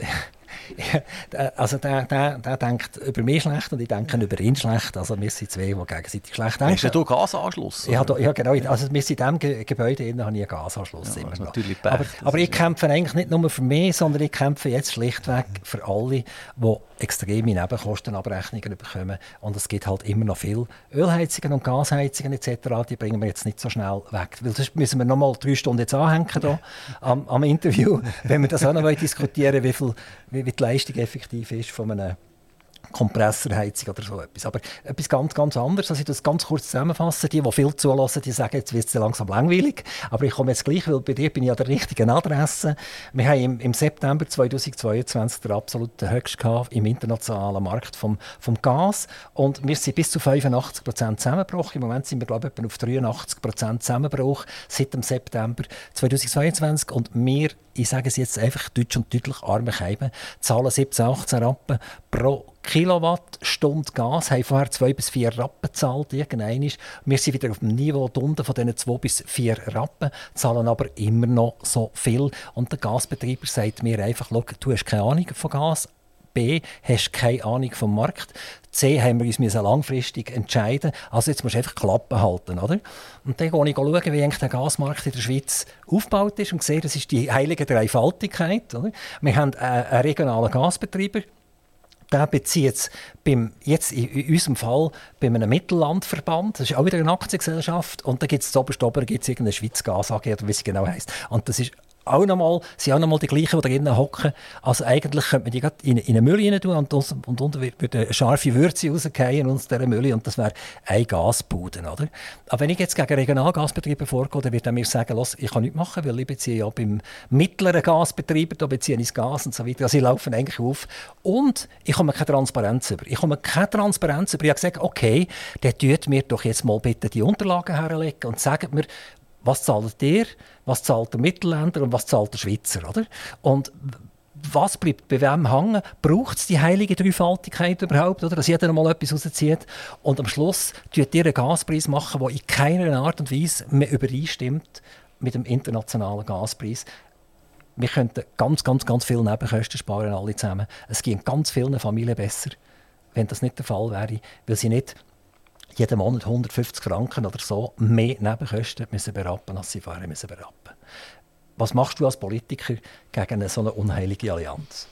also der, der, der denkt über mich schlecht und ich denke über ihn schlecht. Also wir sind zwei, die gegenseitig schlecht denken. Hast du Gasanschluss? Ja, ja, genau. Also wir sind in diesem Gebäude innen, habe ich einen Gasanschluss ja, immer noch. Natürlich aber, aber ich kämpfe eigentlich nicht nur für mich, sondern ich kämpfe jetzt schlichtweg für alle, die extreme Nebenkostenabrechnungen bekommen. Und es gibt halt immer noch viel Ölheizungen und Gasheizungen etc. Die bringen wir jetzt nicht so schnell weg. Weil sonst müssen wir noch mal drei Stunden jetzt anhängen hier am, am Interview, wenn wir das auch noch diskutieren wie, viel, wie, wie die Leistung effektiv ist von einem Kompressorheizung oder so etwas. Aber etwas ganz, ganz anderes, also ich das ganz kurz zusammenfassen. Die, die viel zulassen, die sagen, jetzt wird es langsam langweilig. Aber ich komme jetzt gleich, weil bei dir bin ich an der richtigen Adresse. Wir haben im, im September 2022 den absoluten Höchst im internationalen Markt vom, vom Gas. Und wir sind bis zu 85 Prozent zusammengebrochen. Im Moment sind wir, glaube ich, auf 83 Prozent Zusammenbruch seit dem September 2022. Und wir, ich sage es jetzt einfach deutsch und deutlich, arme Scheiben, zahlen 17, 18 Rappen pro Kilowattstunde Gas haben vorher zwei bis vier Rappen gezahlt. Wir sind wieder auf dem Niveau unten von diesen zwei bis vier Rappen, zahlen aber immer noch so viel. Und der Gasbetreiber sagt mir einfach, du hast keine Ahnung von Gas, B, hast keine Ahnung vom Markt. C, haben wir uns langfristig entscheiden Also jetzt musst du einfach Klappen halten. Oder? Und dann gehe ich schauen, wie der Gasmarkt in der Schweiz aufgebaut ist und sehe, das ist die heilige Dreifaltigkeit. Oder? Wir haben einen regionalen Gasbetreiber, der bezieht es jetzt in unserem Fall bei einem Mittellandverband, das ist auch wieder eine Aktiengesellschaft, und da gibt es oberst oben gibt's irgendeine Schweiz AG, oder wie sie genau heisst. Und das ist auch nochmal, sind auch nochmal die gleichen, die da drinnen hocken. Also eigentlich könnte man die gerade in, in eine Mülle rein tun und, und unten wird eine scharfe Würze rausgehen aus dieser Mülle und das wäre ein Gasbude, oder? Aber wenn ich jetzt gegen Regionalgasbetriebe vorgehe, dann wird er mir sagen, los, ich kann nichts machen, weil ich beziehe ja beim mittleren Gasbetreiber, da beziehe ich Gas und so weiter. Also ich laufe eigentlich auf. Und ich komme keine Transparenz über. Ich komme keine Transparenz über. Ich habe gesagt, okay, der tut mir doch jetzt mal bitte die Unterlagen herlegen und sagt mir, was zahlt ihr, was zahlt der Mittelländer und was zahlt der Schweizer, oder? Und was bleibt bei wem hängen? Braucht es die heilige Dreifaltigkeit überhaupt, oder? dass jeder mal etwas rauszieht? Und am Schluss tut ihr einen Gaspreis machen, der in keiner Art und Weise mehr übereinstimmt mit dem internationalen Gaspreis. Wir könnten ganz, ganz, ganz viele Nebenkosten sparen, alle zusammen. Es geht ganz vielen Familien besser, wenn das nicht der Fall wäre, weil sie nicht jeden Monat 150 Franken oder so mehr Nebenkosten müssen berappen, als sie vorher müssen berappen. Was machst du als Politiker gegen eine so eine unheilige Allianz?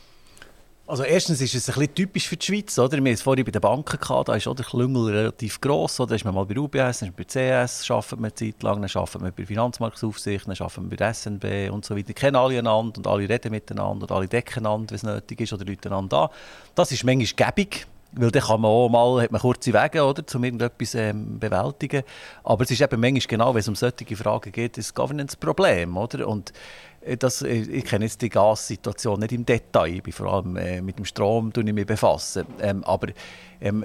Also erstens ist es ein bisschen typisch für die Schweiz. Oder? Wir hatten es vorhin bei den Banken, gehabt, da ist auch der Klüngel relativ gross. Oder? Da ist man mal bei UBS, dann ist man bei CS, arbeitet man eine Zeit lang, dann arbeitet man bei Finanzmarktaufsicht, dann arbeitet man bei der SNB und so weiter. Kennen alle einander und alle reden miteinander und alle decken einander, wenn es nötig ist, oder Leute einander an. Das ist manchmal gäbig. Weil dann kann man auch mal, hat man kurze Wege, oder, um irgendetwas ähm, bewältigen. Aber es ist eben manchmal genau, wenn es um solche Fragen geht, ein Governance-Problem? Und äh, das, äh, ich kenne jetzt die Gassituation nicht im Detail, ich vor allem äh, mit dem Strom ich mich befassen. Ähm, aber ähm,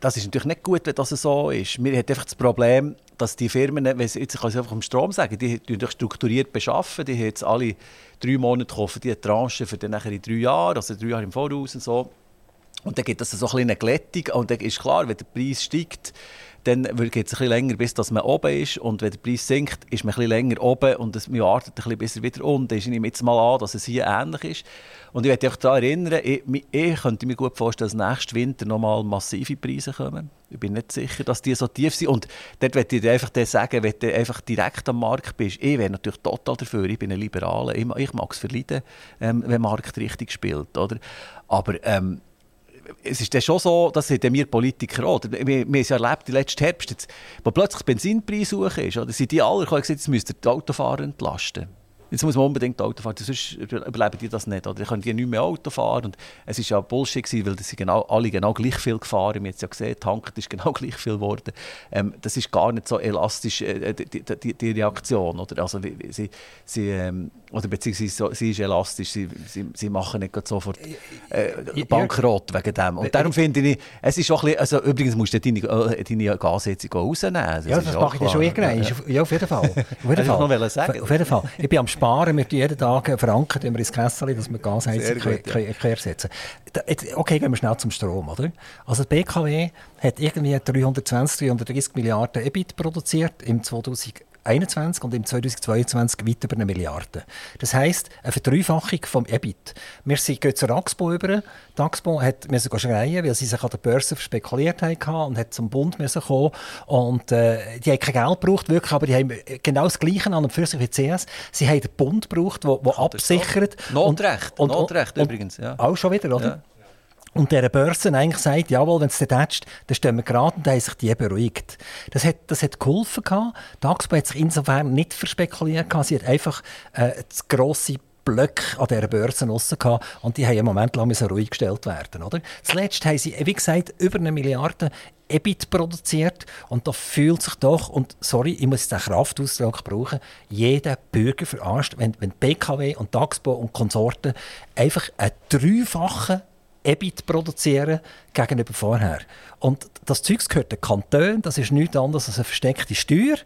das ist natürlich nicht gut, wenn das so ist. Wir haben einfach das Problem, dass die Firmen, jetzt kann ich einfach vom Strom sagen, die, die strukturiert beschaffen, die haben jetzt alle drei Monate kaufen die Tranche für dann nachher drei Jahre, also drei Jahre im Voraus und so. Und dann gibt es so ein eine Glättung. Und dann ist klar, wenn der Preis steigt, dann geht es ein bisschen länger, bis dass man oben ist. Und wenn der Preis sinkt, ist man ein bisschen länger oben und es, man wartet ein bisschen, bis er wieder unten ist. Ich nehme jetzt mal an, dass es hier ähnlich ist. Und ich möchte euch daran erinnern, ich, ich könnte mir gut vorstellen, dass nächsten Winter nochmal massive Preise kommen. Ich bin nicht sicher, dass die so tief sind. Und dort möchte ich dir einfach sagen, wenn du einfach direkt am Markt bist, ich wäre natürlich total dafür, ich bin ein Liberaler, ich, ich mag es verleiden, ähm, wenn der Markt richtig spielt. Oder? Aber ähm, es ist dann schon so, dass wir Politiker auch, wir, wir haben es ja erlebt, im letzten Herbst, jetzt, wo plötzlich Benzinpreis hoch ist, oder sind die alle gesagt, jetzt müsst ihr die Autofahrer entlasten. Jetzt muss man unbedingt Auto fahren, sonst überleben die das nicht. Oder die können die nicht mehr Auto fahren. Und es war ja Bullshit, gewesen, weil sie genau, alle genau gleich viel gefahren. Wir haben es ja gesehen, tanken ist genau gleich viel geworden. Ähm, das ist gar nicht so elastisch, äh, die, die, die, Reaktion. Oder? Also, sie, sie, ähm, oder beziehungsweise sie ist elastisch, sie, sie, sie machen nicht sofort äh, Bankrott wegen dem. Und darum finde ich, es ist auch ein bisschen, also übrigens musst du deine, äh, deine Gasheizung rausnehmen. Das ja, das mache ich dann schon irgendwann. Ja, auf jeden Fall. Auf jeden Fall. Auf jeden Fall. Ich bin am sparen. Wir jeden Tag einen Franken wir ins Kessel, dass wir Gasheizung gut, können, ja. können ersetzen können. Okay, gehen wir schnell zum Strom. Oder? Also die BKW hat irgendwie 320, 330 Milliarden EBIT produziert im 2000 2021 und im 2022 weit über eine Milliarde. Das heisst, eine Verdreifachung vom EBIT. Wir sind gehen zur Axpo über. Die Axpo hat müssen schreien, weil sie sich an der Börse spekuliert haben und hat zum Bund müssen kommen. Und äh, die haben kein Geld gebraucht, wirklich, aber die haben genau das Gleiche an und für sich wie CS. Sie haben den Bund gebraucht, der absichert. Notrecht, und, und, Notrecht und, übrigens. Ja. Auch schon wieder, oder? Ja. Und der Börse eigentlich sagt, jawohl, wenn es dann tätscht, dann stehen wir gerade und haben sich die beruhigt. Das hat, das hat geholfen. Gehabt. Die Axpo hat sich insofern nicht verspekuliert. Sie hat einfach äh, das grosse Blöcke an dieser Börse raus und die haben einen Moment lang ruhig gestellt werden. Oder? Zuletzt haben sie, wie gesagt, über eine Milliarde EBIT produziert und da fühlt sich doch, und sorry, ich muss den Kraftausdruck brauchen, jeder Bürger verarscht, wenn, wenn BKW und Taxpo und Konsorten einfach einen dreifachen EBIT produzieren gegenüber vorher. Und das Zeug gehört den Kanton, das ist nichts anderes als eine versteckte Steuer.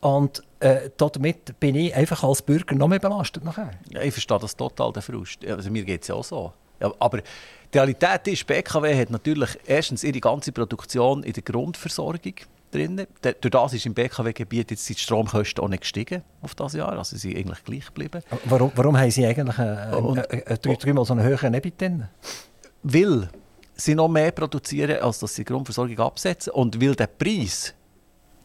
Und äh, damit bin ich einfach als Bürger noch mehr belastet nachher. Ja, ich verstehe das total, den Frust. Also mir geht es ja auch so. Ja, aber die Realität ist, BKW hat natürlich erstens ihre ganze Produktion in der Grundversorgung drin. Durch das ist im BKW-Gebiet jetzt die Stromkosten auch nicht gestiegen auf das Jahr, also sie sind eigentlich gleich geblieben. Warum, warum haben sie eigentlich äh, äh, äh, dreimal so einen höheren EBIT drin? Weil sie noch mehr produzieren, als dass sie die Grundversorgung absetzen? Und weil der Preis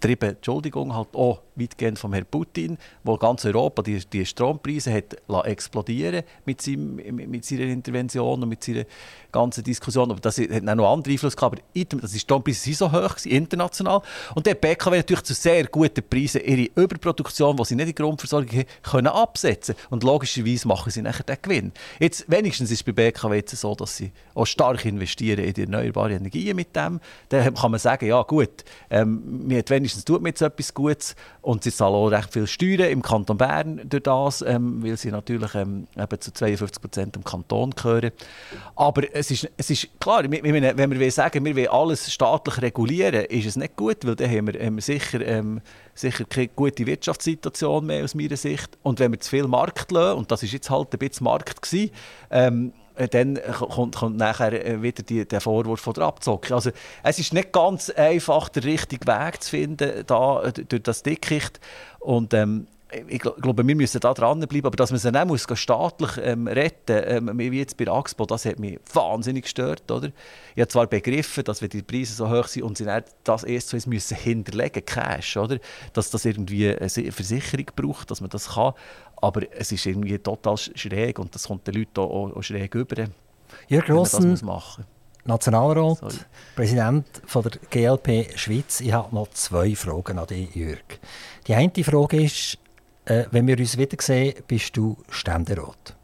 getrieben, Entschuldigung, halt auch weitgehend vom Herrn Putin, wo ganz Europa die, die Strompreise hat explodieren mit, seinem, mit seiner Intervention und mit seiner ganzen Diskussion. Aber das hat auch noch andere Einfluss gehabt. Aber die Strompreise sind so hoch, international. Und der BKW natürlich zu sehr guten Preisen ihre Überproduktion, die sie nicht in die Grundversorgung haben, können absetzen Und logischerweise machen sie nachher den Gewinn. Jetzt, wenigstens ist es bei BKW jetzt so, dass sie auch stark investieren in die erneuerbaren Energien mit dem. Dann kann man sagen, ja gut, ähm, wenigstens tut man jetzt etwas Gutes und sie zahlen auch recht viel Steuern im Kanton Bern durch das, ähm, weil sie natürlich ähm, eben zu 52 Prozent im Kanton gehören. Aber es ist, es ist klar, wenn wir sagen, wir wollen alles staatlich regulieren, ist es nicht gut, weil dann haben wir, haben sicher, ähm, sicher keine gute Wirtschaftssituation mehr aus meiner Sicht. Und wenn wir zu viel Markt lassen, und das ist jetzt halt ein bisschen Markt gewesen, ähm, äh, dann kommt, kommt nachher äh, wieder die, der Vorwurf von der Abzocke. Also es ist nicht ganz einfach, den richtigen Weg zu finden da, äh, durch das Dickicht. Und ähm, ich glaube, wir müssen da dranbleiben, aber dass man sie nicht muss, staatlich ähm, retten ähm, wie jetzt bei Axpo, das hat mich wahnsinnig gestört. Oder? Ich habe zwar begriffen, dass wenn die Preise so hoch sind und sie das erst so müssen hinterlegen, Cash, oder? dass das irgendwie eine Versicherung braucht, dass man das kann, aber es ist irgendwie total schräg und das kommt den Leuten auch, auch schräg über. Jörg Grossen, Nationalrat, Sorry. Präsident von der GLP Schweiz. Ich habe noch zwei Fragen an dich, Jörg. Die eine Frage ist, äh, wenn wir uns wiedersehen, bist du Ständerat?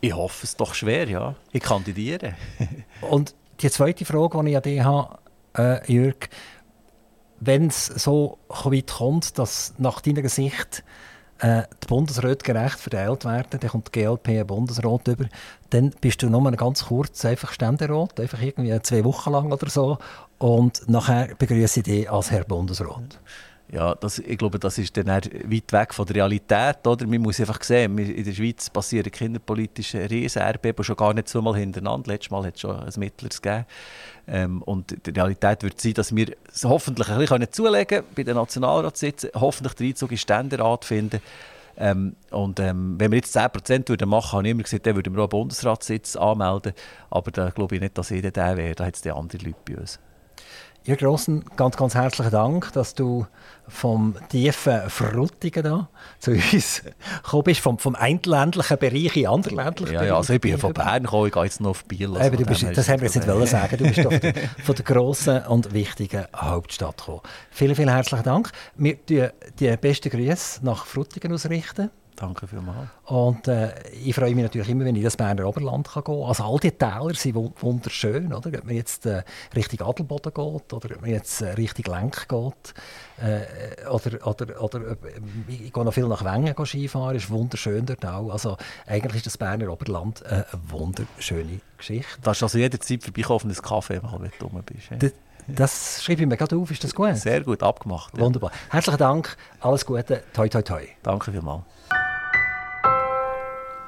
Ich hoffe es doch schwer, ja. Ich kandidiere. Und die zweite Frage, die ich an dich habe, äh, Jörg, wenn es so weit kommt, dass nach deiner Sicht äh, die Bundesräte gerecht verteilt werden, dann kommt die GLP ein Bundesrat über, dann bist du nur ganz kurz einfach Ständerat, einfach irgendwie zwei Wochen lang oder so, und nachher begrüße ich dich als Herr Bundesrat. Ja, das, ich glaube, das ist dann weit weg von der Realität. Oder? Man muss einfach sehen, in der Schweiz passieren kinderpolitische Riesenerdbeben schon gar nicht zweimal hintereinander. Letztes Mal hat es schon ein Mittleres gegeben. Ähm, und die Realität wird sein, dass wir es hoffentlich ein bisschen zulegen können, bei den Nationalratssitzen, hoffentlich den Einzug in den Ständerat finden. Ähm, und ähm, wenn wir jetzt 10% würden machen, habe ich immer gesagt, dann würden wir auch einen Bundesratssitz anmelden. Aber da glaube ich nicht, dass jeder der wäre. Da hat es andere Leute bei uns. Jörg Grossen, ganz, ganz herzlichen Dank, dass du vom tiefen Frutigen da zu uns gekommen bist, vom, vom einländlichen Bereich in anderen ländlichen ja, Ja, also ich bin von Bern gekommen, ich gehe jetzt noch auf Biel. Also Eben, bist, das haben wir jetzt nicht wollen sagen. Du bist von der, von der grossen und wichtigen Hauptstadt gekommen. Vielen, vielen herzlichen Dank. Wir die, die besten Grüße nach Frutigen ausrichten. Danke vielmals. Und äh, ich freue mich natürlich immer, wenn ich das Berner Oberland kann gehen kann. Also all die Täler sind wunderschön. Oder? Ob man jetzt äh, Richtung Adelboden geht oder ob man jetzt äh, Richtung Lenk geht. Äh, oder, oder, oder ich gehe noch viel nach Wengen Skifahren, ist wunderschön dort auch. Also eigentlich ist das Berner Oberland eine wunderschöne Geschichte. Du hast also jederzeit vorbeikommen auf ein Kaffee, wenn du dumm bist. Das, das schreibe ich mir gerade auf, ist das gut? Sehr gut abgemacht. Ja. Wunderbar. Herzlichen Dank, alles Gute, toi toi toi. Danke vielmals.